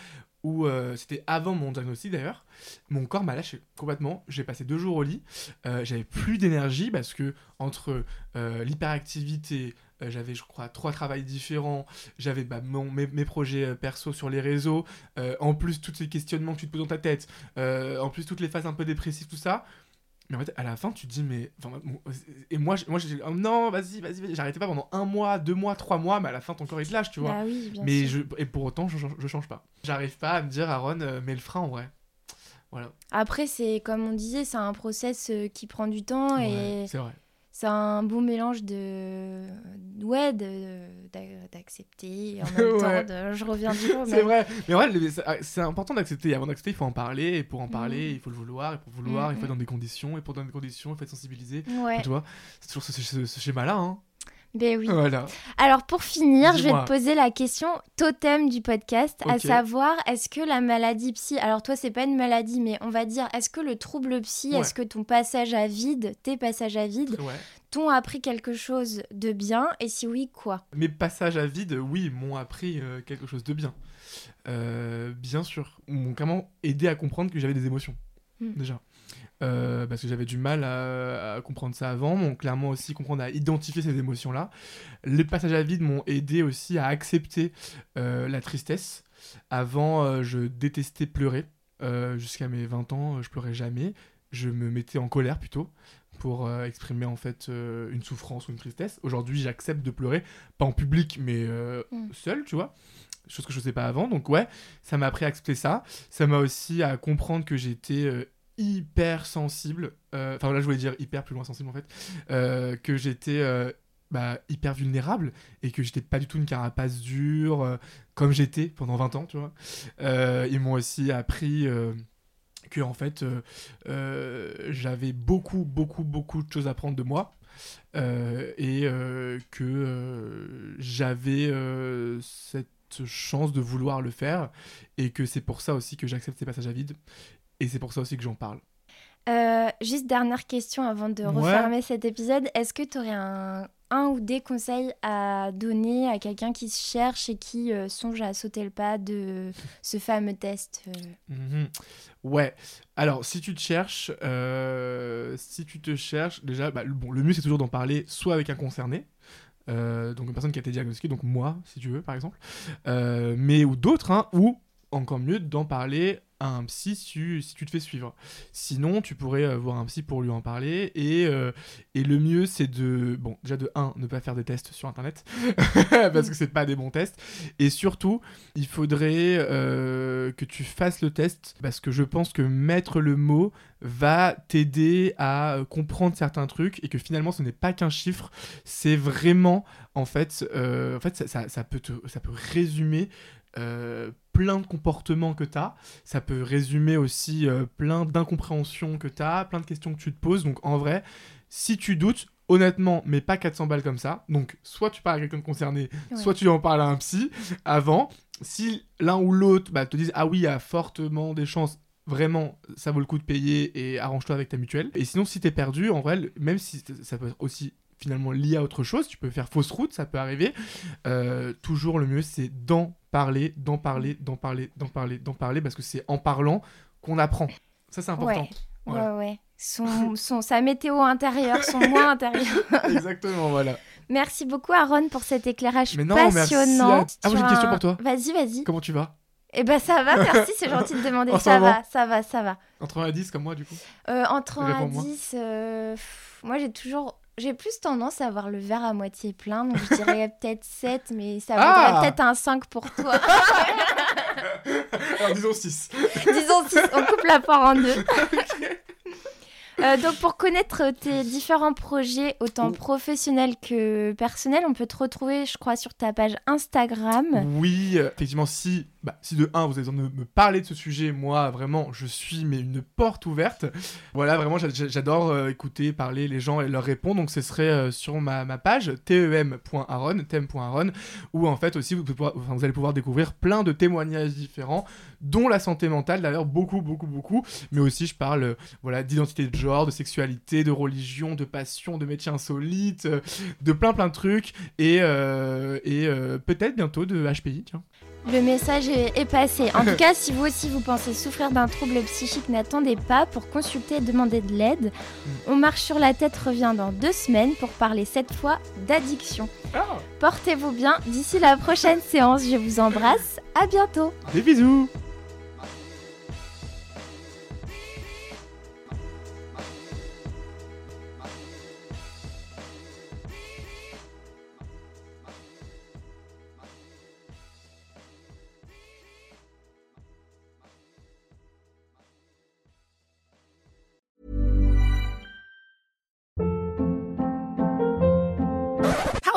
où euh, c'était avant mon diagnostic d'ailleurs, mon corps m'a lâché complètement. J'ai passé deux jours au lit, euh, j'avais plus d'énergie parce que entre euh, l'hyperactivité, euh, j'avais je crois trois travails différents, j'avais bah, mon- mes, mes projets euh, perso sur les réseaux, euh, en plus tous ces questionnements que tu te poses dans ta tête, en plus toutes les phases un peu dépressives, tout ça. Mais en fait, à la fin, tu te dis, mais. enfin, et moi, moi j'ai oh, non, vas-y, vas-y. J'arrêtais pas pendant un mois, deux mois, trois mois, mais à la fin, ton corps il te lâche, tu vois. Bah oui, bien mais sûr. je, et pour autant, je, change- je change pas. J'arrive pas à me dire, Aaron, euh, mets le frein en vrai. Voilà. Après, c'est comme on disait, c'est un process qui prend du temps Ouais, et c'est vrai. C'est un bon mélange de. Ouais, de- d'accepter. En même Ouais. temps, de- je reviens du coup. C'est vrai. Mais ouais, le- c'est important d'accepter. Avant d'accepter, il faut en parler. Et pour en parler, Mhm. il faut le vouloir. Et pour vouloir, il faut être dans des conditions. Et pour dans des conditions, il faut être sensibilisé. Ouais. Tu vois, c'est toujours ce, ce- ce schéma-là. Hein. Ben oui. Voilà. Alors pour finir, je vais te poser la question totem du podcast, à savoir est-ce que la maladie psy, alors toi c'est pas une maladie, mais on va dire est-ce que le trouble psy, Ouais. est-ce que ton passage à vide, tes passages à vide, Ouais. t'ont appris quelque chose de bien et si oui quoi? Mes passages à vide, oui, m'ont appris euh, quelque chose de bien. Euh, bien sûr, m'ont clairement aidé à comprendre que j'avais des émotions, Mm. déjà. Euh, parce que j'avais du mal à, à comprendre ça avant, m'ont clairement aussi comprendre à identifier ces émotions-là. Les passages à vide m'ont aidé aussi à accepter euh, la tristesse. Avant, euh, je détestais pleurer. Jusqu'à mes 20 ans, je pleurais jamais. Je me mettais en colère plutôt pour exprimer en fait une souffrance ou une tristesse. Aujourd'hui, j'accepte de pleurer, pas en public, mais Mm. seul, tu vois. Chose que je faisais pas avant. Donc ouais, ça m'a appris à accepter ça. Ça m'a aussi à comprendre que j'étais euh, hyper sensible. Euh, Enfin là, je voulais dire hyper plus loin sensible en fait. Euh, que j'étais euh, bah, hyper vulnérable et que j'étais pas du tout une carapace dure comme j'étais pendant 20 ans, tu vois. Ils m'ont aussi appris que en fait j'avais beaucoup beaucoup beaucoup de choses à prendre de moi et que j'avais cette chance de vouloir le faire et que c'est pour ça aussi que j'accepte ces passages à vide et c'est pour ça aussi que j'en parle. Euh, Juste dernière question avant de Ouais. refermer cet épisode, est-ce que tu aurais un, un ou des conseils à donner à quelqu'un qui se cherche et qui euh, songe à sauter le pas de ce fameux test euh, Mhm. Ouais. Alors, si tu te cherches, si tu te cherches, déjà, bah, le- bon, le mieux c'est toujours d'en parler soit avec un concerné, euh, donc une personne qui a été diagnostiquée, donc moi, si tu veux, par exemple, euh, mais ou d'autres, hein, ou encore mieux d'en parler un psy si tu, te fais suivre. Sinon, tu pourrais euh, voir un psy pour lui en parler. Et, euh, le mieux, c'est de, bon, déjà de 1, ne pas faire des tests sur Internet, parce que c'est pas des bons tests. Et surtout, il faudrait euh, que tu fasses le test, parce que je pense que mettre le mot va t'aider à comprendre certains trucs, et que finalement, ce n'est pas qu'un chiffre, c'est vraiment, en fait, ça, peut te, ça peut résumer plein de comportements que tu as. Ça peut résumer aussi euh, plein d'incompréhensions que tu as, plein de questions que tu te poses. Donc en vrai, si tu doutes, honnêtement, mais pas 400 balles comme ça. Donc soit tu parles à quelqu'un de concerné, Ouais. soit tu en parles à un psy avant. Si l'un ou l'autre bah, te disent ah oui, il y a fortement des chances. Vraiment, ça vaut le coup de payer et arrange-toi avec ta mutuelle. Et sinon, si t'es perdu, en vrai, même si ça peut être aussi finalement lié à autre chose, tu peux faire fausse route, ça peut arriver. Euh, toujours le mieux, c'est d'en parler, d'en parler, d'en parler, d'en parler, d'en parler, parce que c'est en parlant qu'on apprend. Ça, c'est important. Ouais, Voilà. ouais, ouais. Son, son, sa météo intérieure, son moi intérieur. Exactement, voilà. Merci beaucoup, Aaron, pour cet éclairage Mais non, merci passionnant. à- Ah, moi, j'ai une question un- pour toi. Vas-y, vas-y. Comment tu vas? Eh ben, ça va, merci, c'est gentil de demander. Ça va, ça va, ça va. Entre 1 et 10 comme moi, du coup? Euh, entre 1 à Réponds-moi. 10, euh, pff, moi j'ai toujours. J'ai plus tendance à voir le verre à moitié plein, donc je dirais peut-être 7, mais ça Ah vaudrait peut-être un 5 pour toi. Alors, disons 6. Disons 6, on coupe la poire en deux. Euh, donc, pour connaître tes différents projets, autant professionnels que personnels, on peut te retrouver, je crois, sur ta page Instagram. Oui, effectivement, si, bah, si de 1, vous avez besoin de me parler de ce sujet, moi, vraiment, je suis mais une porte ouverte. Voilà, vraiment, j'adore euh, écouter, parler les gens et leur répondre. Donc, ce serait sur ma, page tem.aron, tem.aron, où en fait aussi, vous, vous allez pouvoir découvrir plein de témoignages différents, dont la santé mentale, d'ailleurs, beaucoup, beaucoup, beaucoup. Mais aussi, je parle voilà, d'identité de genre, de sexualité, de religion, de passion, de métiers insolites, euh, de plein plein de trucs, et, euh, et euh, peut-être bientôt de HPI, tiens. Le message est, passé. En tout cas, si vous aussi vous pensez souffrir d'un trouble psychique, n'attendez pas pour consulter et demander de l'aide. On marche sur la tête revient dans deux semaines pour parler cette fois d'addiction. Ah. Portez-vous bien. D'ici la prochaine séance, je vous embrasse. À bientôt. Des bisous.